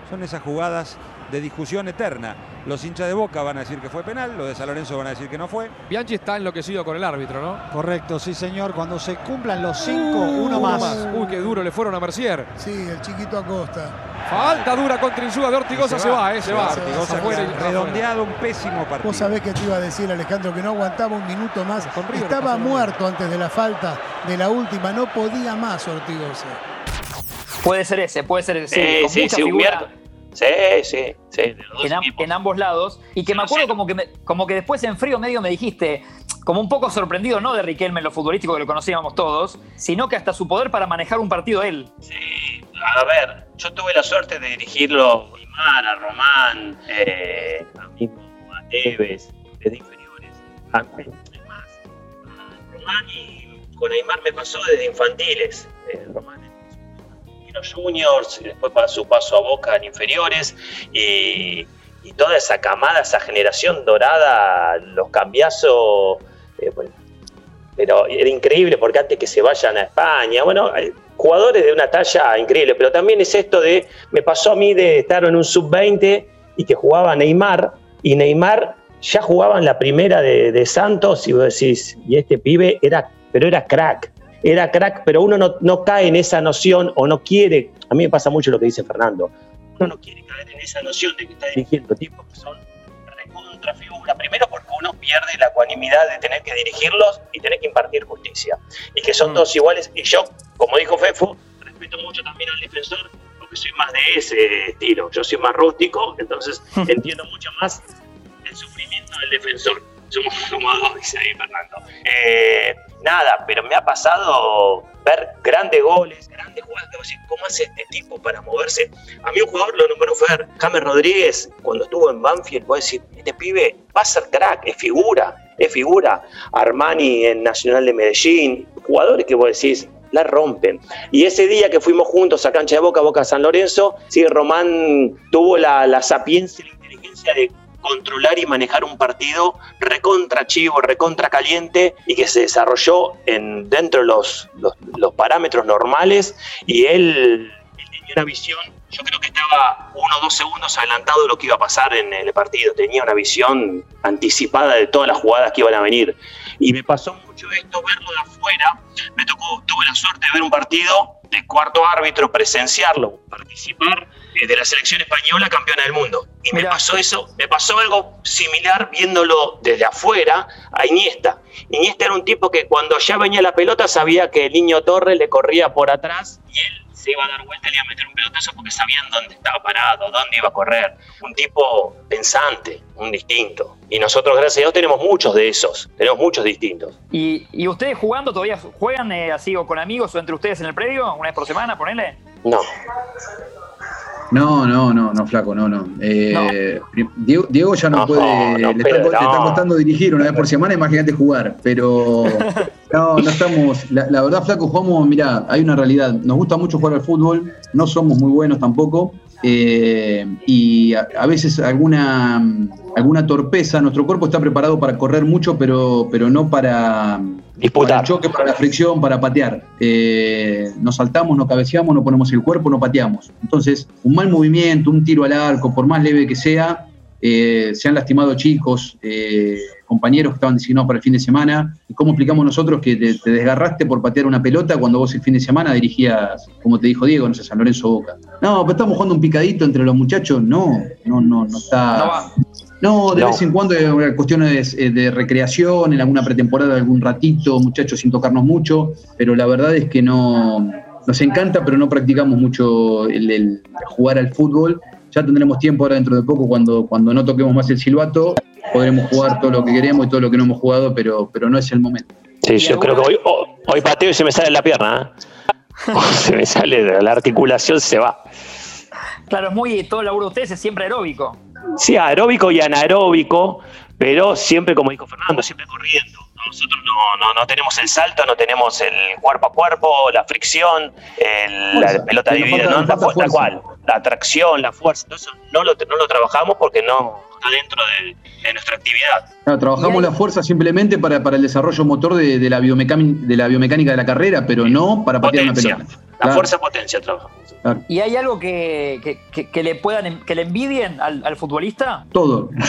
Son esas jugadas de discusión eterna. Los hinchas de Boca van a decir que fue penal, los de San Lorenzo van a decir que no fue. Bianchi está enloquecido con el árbitro, ¿no? Correcto, sí señor. Cuando se cumplan los cinco, uno, más. Uy, qué duro le fueron a Mercier. Sí, el chiquito Acosta. Falta dura contra Insúa de Ortigosa, se, va, eh, se, va. Ortigosa y- que ha afuera. redondeado un pésimo partido. Vos sabés que te iba a decir, Alejandro, que no aguantaba un minuto más. Con River Estaba muerto antes de la falta de la última. No podía más Ortigosa. Puede ser ese, puede ser ese. Sí, Sí, con sí, mucha sí, un figura miércoles. Sí, sí, sí. en, am- en ambos lados. Y que me acuerdo como que, me- como que después en frío medio me dijiste, como un poco sorprendido, no de Riquelme en lo futbolístico que lo conocíamos todos, sino que hasta su poder para manejar un partido él. Sí, a ver, yo tuve la suerte de dirigirlo a Neymar, a Román, eh, a mismo a Tevez, desde inferiores. A, Román y con Neymar me pasó desde infantiles. Eh, Román en los juniors, y después para su paso a Boca en inferiores y, toda esa camada, esa generación dorada, los cambiazos. eh, pero era increíble porque antes que se vayan a España, bueno, jugadores de una talla increíble, pero también es esto de, me pasó a mí de estar en un sub-20 y que jugaba Neymar, y Neymar ya jugaba en la primera de, de Santos, y vos decís, y este pibe era, pero era crack, era crack, pero uno no, no cae en esa noción o no quiere, a mí me pasa mucho lo que dice Fernando, uno no quiere caer en esa noción de que está dirigiendo tipos que son recontra figura. Primero porque uno pierde la ecuanimidad de tener que dirigirlos y tener que impartir justicia. Y que son todos iguales. Y yo, como dijo Fefo, respeto mucho también al defensor porque soy más de ese estilo. Yo soy más rústico, entonces entiendo mucho más el sufrimiento del defensor. Somos como dos, dice ahí Fernando. Eh, nada, pero me ha pasado ver grandes goles, grandes decís, ¿Cómo hace este tipo para moverse? A mí un jugador lo nombró Fer, James Rodríguez, cuando estuvo en Banfield, vos decís, este pibe va a ser crack, es figura, es figura. Armani en Nacional de Medellín, jugadores que vos decís, la rompen. Y ese día que fuimos juntos a cancha de Boca, Boca San Lorenzo, sí, Román tuvo la, la sapiencia y la inteligencia de controlar y manejar un partido recontra chivo, recontra caliente y que se desarrolló en, dentro de los, los, los parámetros normales y él, él tenía una visión, yo creo que estaba uno o dos segundos adelantado de lo que iba a pasar en el partido, tenía una visión anticipada de todas las jugadas que iban a venir. Y me pasó mucho esto, verlo de afuera, me tocó, tuve la suerte de ver un partido de cuarto árbitro, presenciarlo, participar de la selección española campeona del mundo. Y me pasó eso, me pasó algo similar viéndolo desde afuera a Iniesta. Iniesta era un tipo que cuando ya venía la pelota sabía que el niño Torres le corría por atrás y él se iba a dar vuelta y le iba a meter un pelotazo porque sabían dónde estaba parado, dónde iba a correr. Un tipo pensante, un distinto. Y nosotros, gracias a Dios, tenemos muchos de esos, tenemos muchos distintos. ¿Y, y ustedes jugando todavía juegan eh, así o con amigos o entre ustedes en el predio? ¿Una vez por semana, ponele? No, No, no, no, no, flaco, no, no. Eh, Diego, Diego ya no, No, puede, no, le, está, le está costando dirigir una vez por semana, imagínate jugar, pero no, no estamos, la, la verdad, flaco, jugamos, mirá, hay una realidad, nos gusta mucho jugar al fútbol, no somos muy buenos tampoco, eh, y a, a veces alguna, alguna torpeza, nuestro cuerpo está preparado para correr mucho, pero, pero no para, el choque, para la fricción, para patear. Eh, nos saltamos, no cabeceamos, no ponemos el cuerpo, no pateamos. Entonces, un mal movimiento, un tiro al arco, por más leve que sea, eh, se han lastimado chicos, eh, compañeros que estaban designados para el fin de semana. ¿Y cómo explicamos nosotros que te, te desgarraste por patear una pelota cuando vos el fin de semana dirigías, como te dijo Diego, no sé, San Lorenzo Boca? No, pero estamos jugando un picadito entre los muchachos. No, no, no, no está. No de No. vez en cuando hay cuestiones de, de recreación, en alguna pretemporada, algún ratito, muchachos sin tocarnos mucho, pero la verdad es que no nos encanta, pero no practicamos mucho el, el jugar al fútbol. Ya tendremos tiempo ahora dentro de poco, cuando, cuando no toquemos más el silbato, podremos jugar todo lo que queremos y todo lo que no hemos jugado, pero, pero no es el momento. Sí, ¿Y yo creo que hoy, hoy pateo y se me sale la pierna. ¿eh? se me sale, la articulación se va. Claro, es muy, todo el laburo de ustedes es siempre aeróbico. Sí, aeróbico y anaeróbico, pero siempre, como dijo Fernando, siempre corriendo. nosotros no, no, no tenemos el salto, no tenemos el cuerpo a cuerpo, la fricción, el- la pelota dividida, ¿no? la, fuerza. cual, la tracción, la fuerza, todo eso no lo, no lo trabajamos porque no está dentro de, de nuestra actividad. Claro, trabajamos la fuerza simplemente para, para el desarrollo motor de, de la biomecánica, de la biomecánica de la carrera, pero no para patear una pelota. La Claro, fuerza potencia trabajamos. claro. ¿Y hay algo que, que- que- que le puedan que le envidien al, al futbolista? Todo.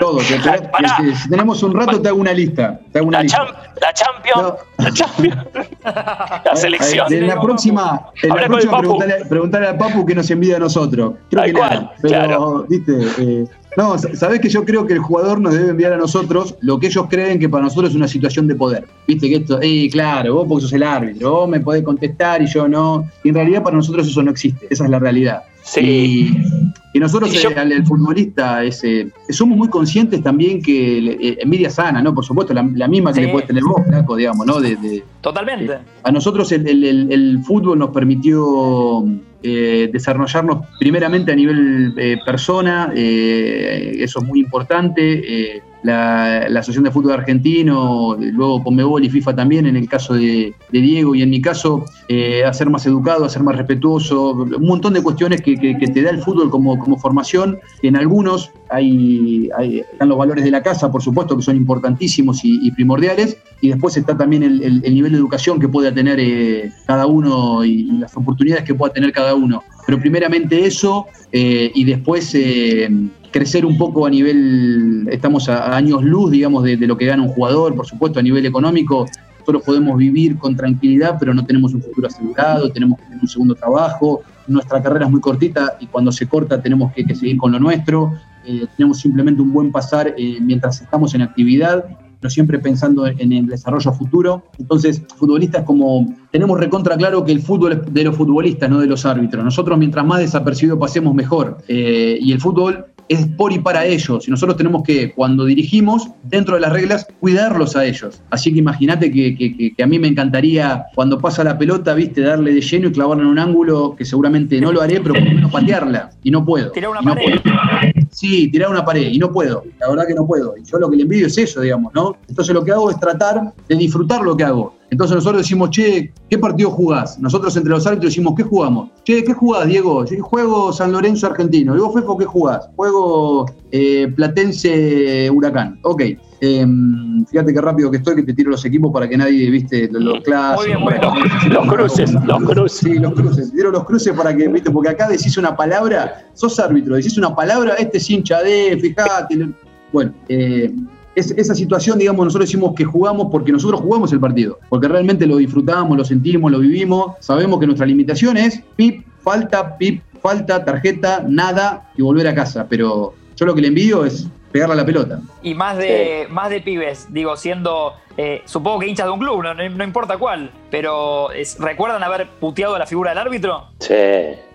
Todo. Te- te- Pará. te- si tenemos un rato, te hago una lista. Te hago una La, lista. champ, la Champions, No. la Champions, la selección. En la próxima, en la próxima preguntale, preguntale al Papu que nos envidia a nosotros. Creo Tal que cual, nada. Pero, claro. viste, eh, no, sa- sabés que yo creo que el jugador nos debe enviar a nosotros lo que ellos creen que para nosotros es una situación de poder. Viste que esto, eh, claro, vos porque sos el árbitro, vos me podés contestar y yo no. Y en realidad para nosotros eso no existe, esa es la realidad. Sí. Y, y nosotros, Y yo- eh, al- el, futbolista, es, eh, somos muy conscientes también que eh, envidia sana, ¿no? Por supuesto, la, la misma que Sí. le puedes tener vos, flaco, digamos, ¿no? De, de- Totalmente. a nosotros el, el- el- el fútbol nos permitió eh, desarrollarnos primeramente a nivel eh, persona, eh, eso es muy importante. La, Asociación de Fútbol Argentino, luego Conmebol y FIFA también, en el caso de, Diego y en mi caso, eh, a ser más educado, a ser más respetuoso, un montón de cuestiones que, te da el fútbol como, como formación. En algunos hay, están los valores de la casa, por supuesto, que son importantísimos y, primordiales, y después está también el, el- el nivel de educación que pueda tener eh, cada uno y, y las oportunidades que pueda tener cada uno. Pero primeramente eso eh, y después eh, crecer un poco a nivel, estamos a, años luz, digamos, de, lo que gana un jugador, por supuesto, a nivel económico. Nosotros podemos vivir con tranquilidad, pero no tenemos un futuro asegurado, tenemos que tener un segundo trabajo, nuestra carrera es muy cortita y cuando se corta tenemos que, que seguir con lo nuestro, Eh, tenemos simplemente un buen pasar eh, mientras estamos en actividad, pero siempre pensando en el desarrollo futuro. Entonces, futbolistas como, tenemos recontra claro que el fútbol es de los futbolistas, no de los árbitros. Nosotros mientras más desapercibido pasemos mejor. Eh, y el fútbol es por y para ellos. Y nosotros tenemos que, cuando dirigimos, dentro de las reglas, cuidarlos a ellos. Así que imagínate que, que- a mí me encantaría, cuando pasa la pelota, viste, darle de lleno y clavarla en un ángulo que seguramente no lo haré, pero por lo menos patearla. Y no puedo. Tirar una Y no pared. puedo. Sí, tirar una pared y no puedo, la verdad que no puedo. Y yo lo que le envidio es eso, digamos, ¿no? Entonces lo que hago es tratar de disfrutar lo que hago. Entonces nosotros decimos, che, ¿qué partido jugás? Nosotros entre los árbitros decimos, ¿qué jugamos? Che, ¿qué jugás, Diego? Yo juego San Lorenzo Argentino. Diego Fefo, ¿qué jugás? Juego eh, Platense Huracán. Ok. Em, fíjate qué rápido que estoy, que te tiro los equipos para que nadie, viste, los, los clásicos. bien, muy para bien. que- Los cruces, los cruces. Sí, los cruces. Tiro los cruces para que, viste, porque acá decís una palabra, sos árbitro, decís una palabra, este es hincha de, fijate. Bueno, eh, es- esa situación, digamos, nosotros decimos que jugamos porque nosotros jugamos el partido, porque realmente lo disfrutamos, lo sentimos, lo vivimos, sabemos que nuestra limitación es pip, falta, pip, falta, tarjeta, nada y volver a casa. Pero yo lo que le envidio es pegarle a la pelota. Y más de, más de pibes, digo, siendo, eh, supongo que hinchas de un club, no, no importa cuál, pero es- ¿recuerdan haber puteado a la figura del árbitro? Sí,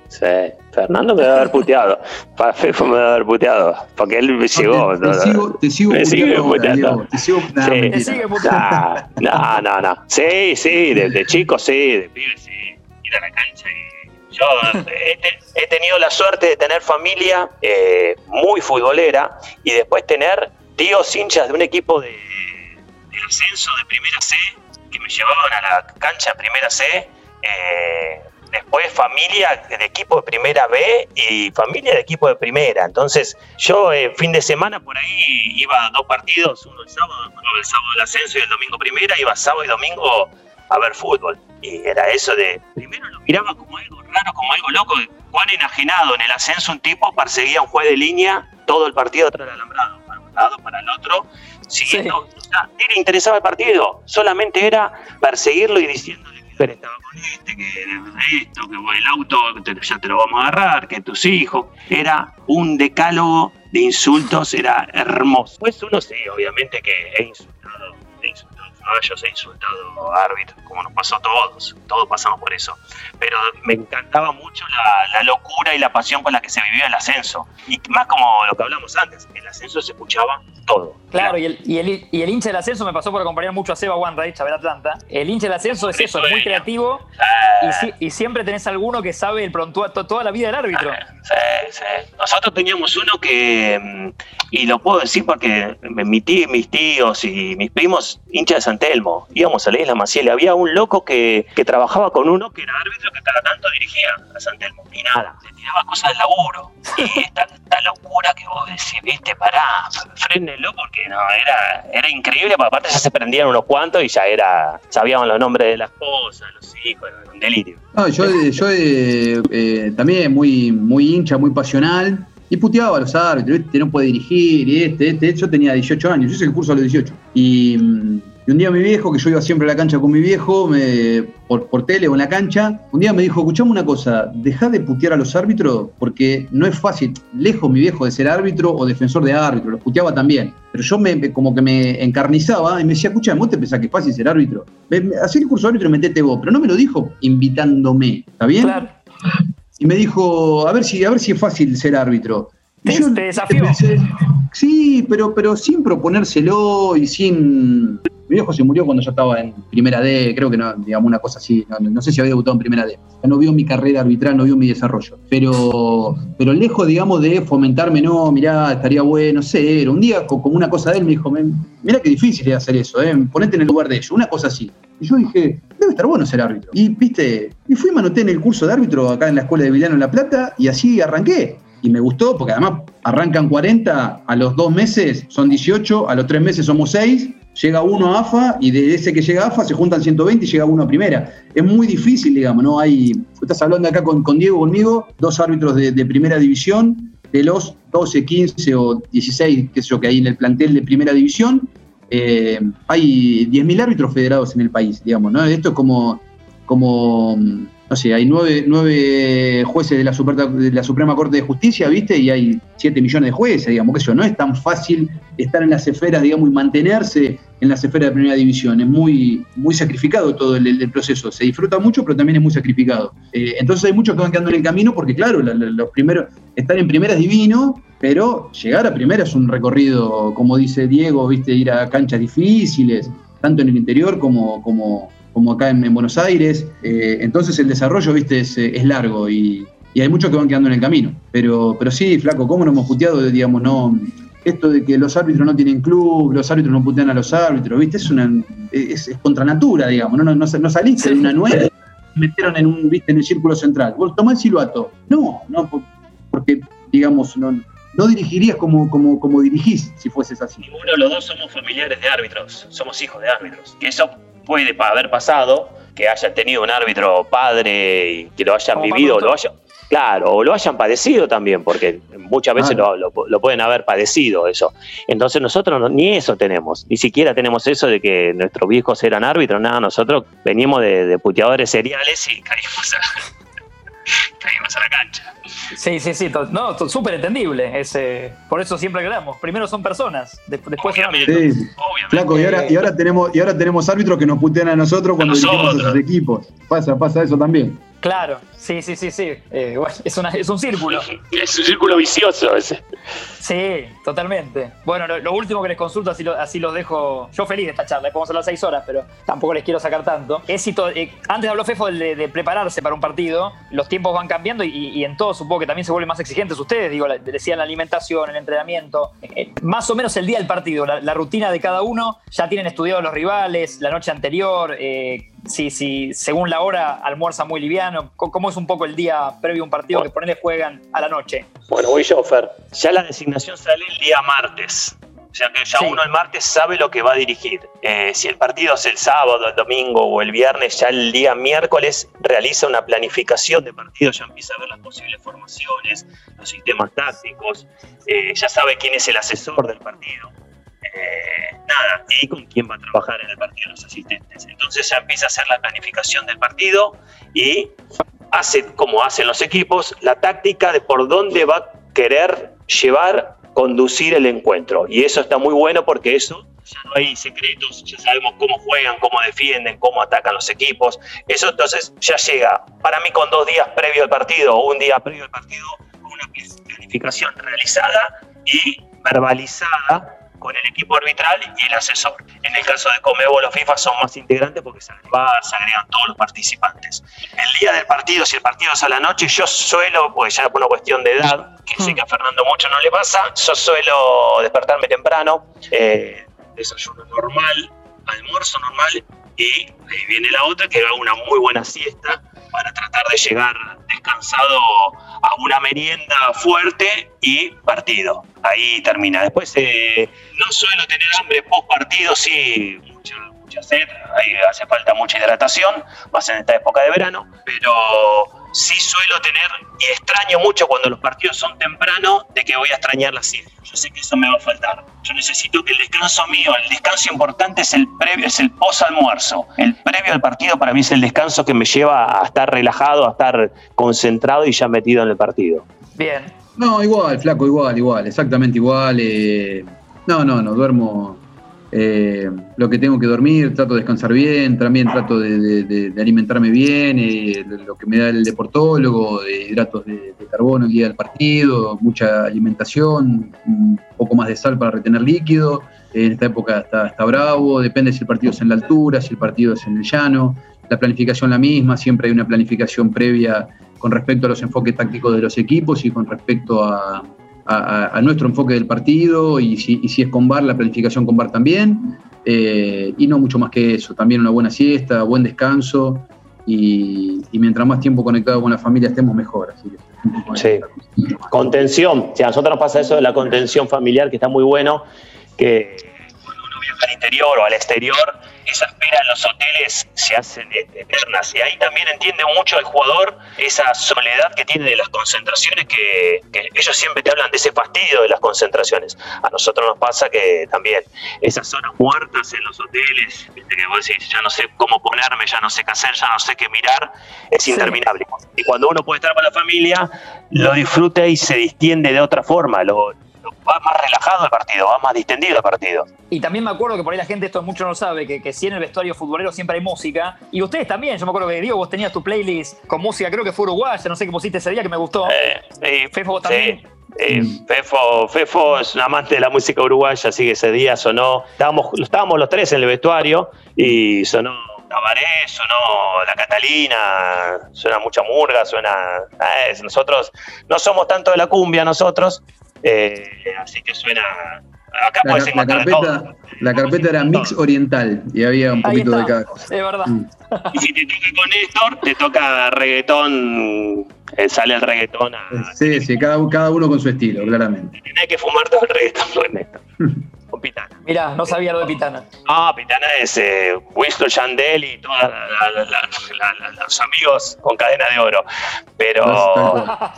sí. Fernando me debe haber puteado. Fefo me debe haber puteado. Porque él llegó. te, te sigo, te sigo Me sigue puteando Te sigo, nah, Sí. Te sigue puteando. No, no, no. Sí, sí, de, de chico sí, de pibe sí. Ir a la cancha y. He, te- he tenido la suerte de tener familia eh, muy futbolera y después tener tíos hinchas de un equipo de, ascenso de primera C que me llevaban a la cancha primera C. eh, después familia de equipo de primera B y familia de equipo de primera. Entonces, yo eh, fin de semana por ahí iba a dos partidos, uno el sábado, el sábado el ascenso y el domingo primera, iba sábado y domingo a ver fútbol. Y era eso de, primero lo miraba como algo raro, como algo loco, cuán enajenado en el ascenso un tipo perseguía a un juez de línea todo el partido atrás del alambrado, para un lado, para el otro, siguiendo. O sea, ni le interesaba el partido, solamente era perseguirlo y diciéndole que él estaba con este, que esto, que el auto te- ya te lo vamos a agarrar, que tus hijos. Era un decálogo de insultos, era hermoso. Pues uno sí, obviamente que he insultado, he fallos, he insultado árbitros, como nos pasó a todos, todos pasamos por eso. Pero me encantaba mucho la, la locura y la pasión con la que se vivía el ascenso. Y más como lo que hablamos antes, el ascenso se escuchaba todo. Claro, y el, y, el, y el hincha del ascenso me pasó por acompañar mucho a Seba Wanreich a ver Atlanta. El hincha del ascenso es eso, es muy creativo y, si- y siempre tenés alguno que sabe el prontuario, toda la vida del árbitro. Sí, sí. Nosotros teníamos uno que, mm, y lo puedo decir porque mi tío, mis tíos y mis primos, hinchas de San Telmo, íbamos a la isla Maciel había un loco que, que trabajaba con uno que era árbitro que cada tanto dirigía a San Telmo. Y nada, le tiraba cosas del laburo. Y esta, esta locura que vos decís, viste, pará, porque no, era, era increíble, porque aparte ya se prendían unos cuantos y ya era, sabían los nombres de la esposa, los hijos, un delirio. No, yo, yo eh, eh, también muy, muy hincha, muy pasional. Y puteaba a los árbitros, este no puede dirigir, y este, este. Yo tenía 18 años, yo hice el curso a los 18. Y, mm, y un día mi viejo, que yo iba siempre a la cancha con mi viejo, me, por, por tele o en la cancha, un día me dijo, escuchame una cosa, dejá de putear a los árbitros porque no es fácil, lejos mi viejo de ser árbitro o defensor de árbitro, los puteaba también. Pero yo me, como que me encarnizaba y me decía, escucha, ¿vos te pensás que es fácil ser árbitro? Hacé el curso de árbitro y metete vos, pero no me lo dijo invitándome, ¿está bien? Y me dijo, a ver si, a ver si es fácil ser árbitro. Y yo pensé, sí, pero, pero sin proponérselo y sin. Mi viejo se murió cuando yo estaba en primera D, creo que no, digamos, una cosa así. No, no sé si había debutado en primera D. Ya no vio mi carrera arbitral, no vio mi desarrollo. Pero, pero lejos, digamos, de fomentarme, no, mirá, estaría bueno, cero. Un día, co- como una cosa de él, me dijo, "Men, mirá qué difícil es hacer eso, ¿eh? ponete en el lugar de ellos, una cosa así. Y yo dije, debe estar bueno ser árbitro. Y, viste, y fui, me anoté en el curso de árbitro acá en la escuela de Villano en La Plata y así arranqué. Y me gustó porque además arrancan 40, a los dos meses son 18, a los tres meses somos 6, llega uno a AFA y de ese que llega a AFA se juntan 120 y llega uno a primera. Es muy difícil, digamos, ¿no? Hay, estás hablando acá con, con Diego, conmigo, dos árbitros de, primera división, de los 12, 15 o 16, qué sé yo, que hay en el plantel de primera división, eh, hay 10.000 árbitros federados en el país, digamos, ¿no? Esto es como, como no sé, hay nueve, nueve jueces de la, Super- de la Suprema Corte de Justicia, ¿viste? Y hay 7 millones de jueces, digamos, que eso no es tan fácil estar en las esferas, digamos, y mantenerse en las esferas de primera división. Es muy, muy sacrificado todo el, proceso. Se disfruta mucho, pero también es muy sacrificado. Eh, entonces hay muchos que van quedando en el camino porque, claro, la- la- los primeros, estar en primera es divino, pero llegar a primera es un recorrido, como dice Diego, ¿viste? Ir a canchas difíciles, tanto en el interior como, como, como acá en, en Buenos Aires. Eh, entonces el desarrollo, viste, es, eh, es largo y, y hay muchos que van quedando en el camino. Pero, pero sí, flaco, ¿cómo nos hemos puteado? de, Digamos, no. Esto de que los árbitros no tienen club, los árbitros no putean a los árbitros, ¿viste? Es una es, es contra natura, digamos, no, no, no, no saliste de una nueva metieron en un, viste, en el círculo central. Vos tomá el silbato. No, no, por- porque, digamos, no, no dirigirías como, como, como dirigís si fueses así. Ninguno de los dos somos familiares de árbitros, somos hijos de árbitros. Que eso puede haber pasado, que hayan tenido un árbitro padre y que lo hayan Como vivido, Pablo lo hayan, claro, o lo hayan padecido también, porque muchas veces lo, lo- lo pueden haber padecido eso. Entonces nosotros no- ni eso tenemos, ni siquiera tenemos eso de que nuestros viejos eran árbitros, nada, nosotros venimos de, de puteadores seriales y caímos a, caímos a la cancha. Sí, sí, sí, no, súper entendible. ese- por eso siempre aclaramos. Primero son personas, de- después son árbitros. Sí, flaco, y ahora, y ahora tenemos, y ahora tenemos árbitros que nos putean a nosotros cuando dirigimos a sus equipos. Pasa, pasa eso también. Claro, sí, sí, sí, sí. Eh, bueno, es, una- es un círculo. Es un círculo vicioso ese. Sí, totalmente. Bueno, lo, lo último que les consulto, así, lo- así los dejo. Yo feliz de esta charla, podemos hablar seis horas, pero tampoco les quiero sacar tanto. Éxito, eh, antes habló Fefo de, de prepararse para un partido, los tiempos van cambiando y, y en todo supongo que también se vuelven más exigentes ustedes. Digo, decían la alimentación, el entrenamiento, eh, más o menos el día del partido, la, la rutina de cada uno. Ya tienen estudiados los rivales, la noche anterior, eh, si, si según la hora almuerza muy liviano. ¿Cómo es un poco el día previo a un partido que ponele juegan a la noche? Bueno, voy yo, Fer. Ya la designación sale el día martes. O sea que ya uno el martes sabe lo que va a dirigir. Eh, si el partido es el sábado, el domingo o el viernes, ya el día miércoles realiza una planificación de partido, ya empieza a ver las posibles formaciones, los sistemas tácticos, eh, ya sabe quién es el asesor del partido. Eh, nada, y con quién va a trabajar en el partido los asistentes. Entonces ya empieza a hacer la planificación del partido y hace, como hacen los equipos, la táctica de por dónde va a querer llevar, conducir el encuentro. Y eso está muy bueno porque eso ya no hay secretos, ya sabemos cómo juegan, cómo defienden, cómo atacan los equipos. Eso entonces ya llega, para mí con dos días previo al partido o un día previo al partido, una planificación realizada y verbalizada con el equipo arbitral y el asesor. En el caso de Comebol o FIFA son más integrantes porque se agregan, se agregan todos los participantes. El día del partido, si el partido es a la noche, yo suelo, pues ya por una cuestión de edad, que sé que a Fernando mucho no le pasa, yo suelo despertarme temprano, eh, desayuno normal, almuerzo normal y ahí viene la otra que haga una muy buena siesta para tratar de llegar descansado a una merienda fuerte y partido. Ahí termina. Después eh, no suelo tener hambre post partido, sí, mucha, mucha sed, ahí hace falta mucha hidratación, más en esta época de verano, pero sí suelo tener y extraño mucho cuando los partidos son temprano de que voy a extrañar la siesta. Yo sé que eso me va a faltar. Yo necesito que el descanso mío, el descanso importante es el previo, es el post almuerzo. El previo al partido para mí es el descanso que me lleva a estar relajado, a estar concentrado y ya metido en el partido. Bien. No, igual, flaco, igual, igual, exactamente igual. eh, no, no, no, duermo eh, lo que tengo que dormir, trato de descansar bien, también trato de, alimentarme bien, eh, lo que me da el deportólogo, de hidratos de, carbono día del partido, mucha alimentación, un poco más de sal para retener líquido. En esta época está, está bravo, depende si el partido es en la altura, si el partido es en el llano. La planificación la misma, siempre hay una planificación previa con respecto a los enfoques tácticos de los equipos y con respecto a, a- nuestro enfoque del partido y si, es con VAR, la planificación con VAR también. Eh, y no mucho más que eso, también una buena siesta, buen descanso y, mientras más tiempo conectado con la familia estemos mejor. Sí. Contención, si a nosotros nos pasa eso de la contención familiar, que está muy bueno, que cuando uno viaja al interior o al exterior, esa espera en los hoteles se hacen eternas y ahí también entiende mucho el jugador esa soledad que tiene de las concentraciones, que, que ellos siempre te hablan de ese fastidio de las concentraciones. A nosotros nos pasa que también esas zonas muertas en los hoteles, viste que vos decís, ya no sé cómo ponerme, ya no sé qué hacer, ya no sé qué mirar, es interminable. Y cuando uno puede estar con la familia, lo disfruta y se distiende de otra forma, lo- va más relajado el partido, va más distendido el partido. Y también me acuerdo que por ahí la gente esto mucho no lo sabe, que, que sí en el vestuario futbolero siempre hay música. Y ustedes también, yo me acuerdo que Diego, vos tenías tu playlist con música, creo que fue uruguaya, no sé qué pusiste ese día que me gustó. Eh, Fefo, vos también. Sí. Eh, Fefo, Fefo es un amante de la música uruguaya, así que ese día sonó, estábamos, estábamos los tres en el vestuario y sonó Tabaré, sonó La Catalina, suena mucha murga, suena... eh, nosotros no somos tanto de la cumbia nosotros, eh, así que suena... Acá La, la carpeta, la carpeta era mix oriental y había un Ahí poquito de cada cosa. es verdad. Mm. Y si te toca con Néstor, te toca reggaetón, eh, sale el reggaetón a... Sí, sí, cada, cada uno con su estilo, claramente. Tenés que fumar todo el reggaetón con Néstor. Con Pitana. Mirá, no sabía lo de Pitana. Ah, Pitana es eh, Winston Chandel y todos los amigos con cadena de oro. Pero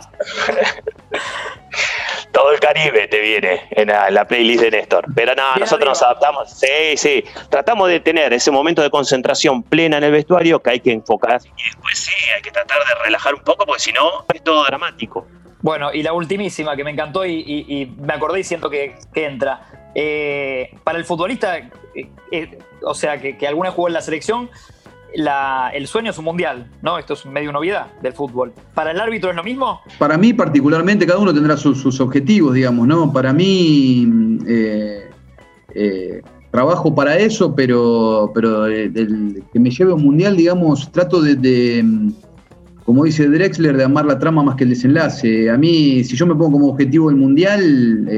todo el Caribe te viene en la, en la playlist de Néstor. Pero nada, nosotros nos adaptamos. Sí, sí. Tratamos de tener ese momento de concentración plena en el vestuario que hay que enfocar. Y después sí, hay que tratar de relajar un poco porque si no es todo dramático. Bueno, y la ultimísima que me encantó y, y- y me acordé y siento que, que entra. Eh, para el futbolista, eh, eh, o sea, que, que alguna jugó en la selección, el sueño es un mundial, ¿no? Esto es medio novedad del fútbol. ¿Para el árbitro es lo mismo? Para mí, particularmente, cada uno tendrá sus, objetivos, digamos, ¿no? Para mí, trabajo para eso, pero, que me lleve a un mundial, digamos, trato de, como dice Drexler, de amar la trama más que el desenlace. A mí, si yo me pongo como objetivo el mundial,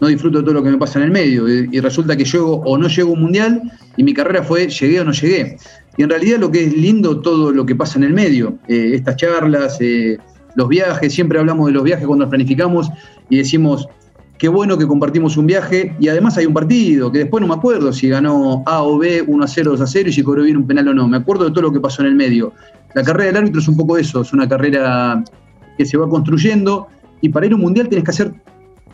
no disfruto de todo lo que me pasa en el medio. Y, resulta que llego o no llego a un mundial, y mi carrera fue llegué o no llegué. Y en realidad lo que es lindo todo lo que pasa en el medio, eh, estas charlas, eh, los viajes, siempre hablamos de los viajes cuando planificamos y decimos, qué bueno que compartimos un viaje y además hay un partido, que después no me acuerdo si ganó A o B, 1 a 0, 2 a 0 y si cobró bien un penal o no, me acuerdo de todo lo que pasó en el medio. La carrera del árbitro es un poco eso, es una carrera que se va construyendo y para ir a un mundial tenés que hacer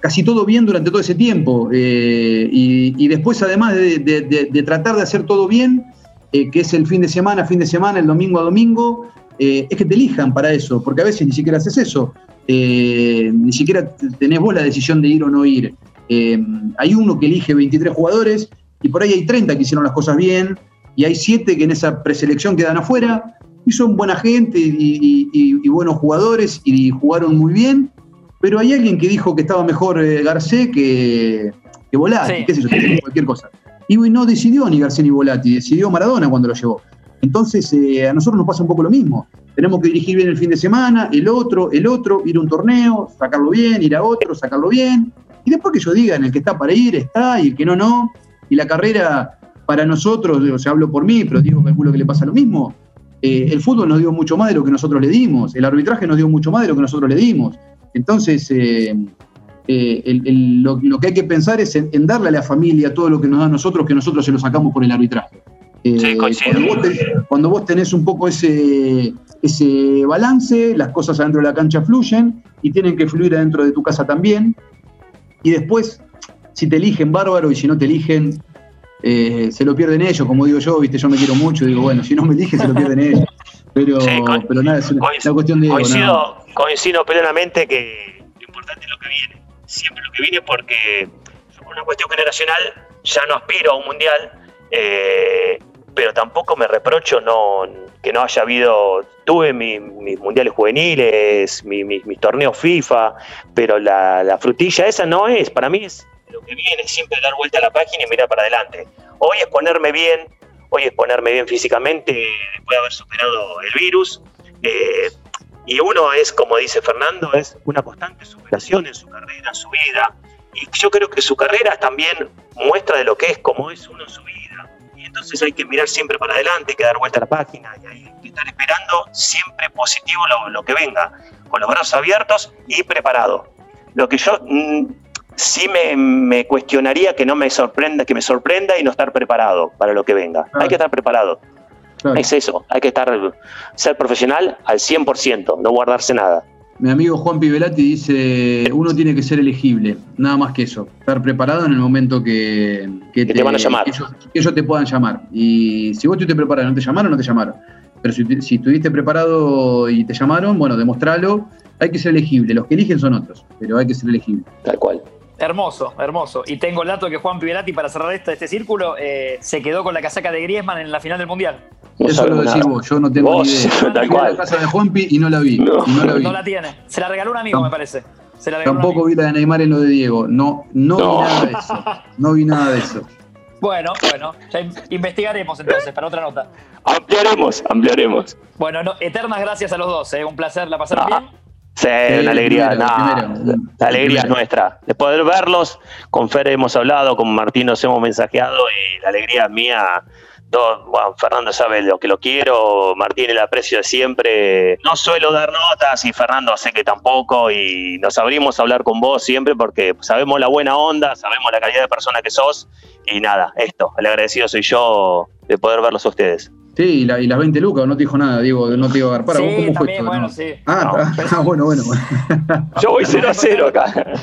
casi todo bien durante todo ese tiempo eh, y, después además de, tratar de hacer todo bien, eh, que es el fin de semana, fin de semana, el domingo a domingo, eh, es que te elijan para eso, porque a veces ni siquiera haces eso, eh, ni siquiera tenés vos la decisión de ir o no ir. Hay uno que elige 23 jugadores y por ahí hay 30 que hicieron las cosas bien y hay 7 que en esa preselección quedan afuera y son buena gente y buenos jugadores y jugaron muy bien, pero hay alguien que dijo que estaba mejor eh, Garcés que, que Volati, Sí. qué sé yo, cualquier cosa. Y no decidió ni García ni Volati, decidió Maradona cuando lo llevó. Entonces, eh, a nosotros nos pasa un poco lo mismo. Tenemos que dirigir bien el fin de semana, el otro, el otro, ir a un torneo, sacarlo bien, ir a otro, sacarlo bien. Y después que ellos digan, el que está para ir, está, y el que no, no. Y la carrera, para nosotros, o sea, hablo por mí, pero digo, calculo que le pasa lo mismo. eh, el fútbol nos dio mucho más de lo que nosotros le dimos, el arbitraje nos dio mucho más de lo que nosotros le dimos. Entonces, eh, eh, el- el- lo, lo que hay que pensar es en, en darle a la familia todo lo que nos da a nosotros, que nosotros se lo sacamos por el arbitraje. Eh, Sí, cuando, vos tenés, cuando vos tenés un poco ese, ese balance, las cosas adentro de la cancha fluyen y tienen que fluir adentro de tu casa también. Y después, si te eligen, bárbaro, y si no te eligen, eh, se lo pierden ellos, como digo yo, viste, yo me quiero mucho, digo, bueno, si no me eligen, se lo pierden ellos. Pero, Sí, pero nada, es una, coinc- una cuestión de. Coincido, coincido plenamente que lo importante es lo que viene. Siempre lo que viene porque por una cuestión generacional ya no aspiro a un mundial, eh, pero tampoco me reprocho no, que no haya habido. Tuve mi- mis mundiales juveniles, mi- mi- mis torneos FIFA, pero la, la frutilla esa no es. Para mí es lo que viene, siempre dar vuelta a la página y mirar para adelante. Hoy es ponerme bien, hoy es ponerme bien físicamente después de haber superado el virus. Eh, y uno es, como dice Fernando, es una constante superación en su carrera, en su vida. Y yo creo que su carrera también muestra de lo que es, como es uno en su vida. Y entonces hay que mirar siempre para adelante, hay que dar vuelta a la página y hay que estar esperando siempre positivo lo, lo que venga, con los brazos abiertos y preparado. Lo que yo mm, sí me, me cuestionaría que no me sorprenda, que me sorprenda y no estar preparado para lo que venga. Hay que estar preparado. Claro. Es eso, hay que estar, ser profesional al 100%, no guardarse nada. Mi amigo Juan Pivelati dice, uno tiene que ser elegible, nada más que eso, estar preparado en el momento que, Que te van a llamar. Que ellos, que ellos te puedan llamar. Y si vos estuviste preparado y no te llamaron, no te llamaron. Pero si, si estuviste preparado y te llamaron, bueno, demostralo. Hay que ser elegible, los que eligen son otros, pero hay que ser elegible. Tal cual. Hermoso, hermoso. Y tengo el dato que Juan Pivelati, para cerrar este, este círculo, eh, se quedó con la casaca de Griezmann en la final del Mundial. No eso lo decís vos, yo no tengo Vos, ni idea. tal cual. la casa de Juanpi y no la vi. No. no la vi. No la tiene. Se la regaló un amigo, me parece. Se la Tampoco vi la de Neymar en lo de Diego. No, no, No. vi nada de eso. No vi nada de eso. Bueno, bueno, ya in- investigaremos entonces para otra nota. Ampliaremos, ampliaremos. Bueno, no, eternas gracias a los dos, ¿eh? un placer, la pasaron Ah. bien. Sí, Sí, una alegría, primero, nah, primero. la alegría es nuestra. De poder verlos, con Fer hemos hablado, con Martín nos hemos mensajeado y la alegría es mía. Todo, bueno, Fernando sabe lo que lo quiero, Martín el aprecio de siempre. No suelo dar notas y Fernando sé que tampoco y nos abrimos a hablar con vos siempre porque sabemos la buena onda, sabemos la calidad de persona que sos y nada, esto, el agradecido soy yo de poder verlos a ustedes. Sí, y, la- y las 20 lucas, no te dijo nada, Diego, no te iba a agarpar. ¿Vos sí, cómo fue también, esto? bueno, No. sí. Ah, ah, bueno, bueno. Yo voy 0 a 0 acá.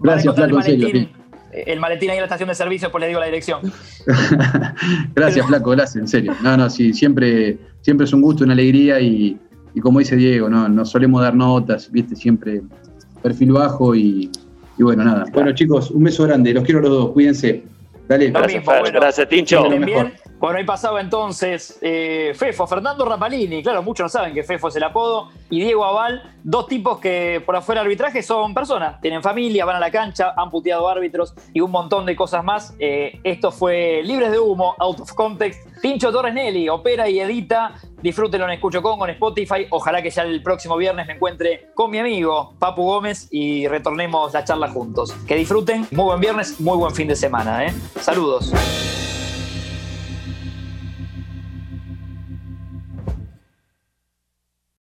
Gracias, Flaco, en serio. sí. el maletín ahí en la estación de servicio, pues le digo la dirección. Gracias, Flaco, gracias, en serio. No, no, sí, siempre, siempre es un gusto, una alegría y, y como dice Diego, no, no solemos dar notas, viste, siempre perfil bajo y, y bueno, nada. Bueno, chicos, un beso grande, los quiero a los dos, cuídense. Dale, Gracias, bueno. gracias, Tincho. Bien. Bueno, ahí pasaba entonces eh, Fefo, Fernando Rapalini. Claro, muchos no saben que Fefo es el apodo. Y Diego Aval, dos tipos que por afuera del arbitraje son personas. Tienen familia, van a la cancha, han puteado árbitros y un montón de cosas más. Eh, esto fue Libres de Humo, Out of Context. Tincho Torres Nelly, opera y edita. Disfrútenlo en Escucho Congo, en Spotify. Ojalá que ya el próximo viernes me encuentre con mi amigo Papu Gómez y retornemos la charla juntos. Que disfruten. Muy buen viernes, muy buen fin de semana. ¿eh? Saludos.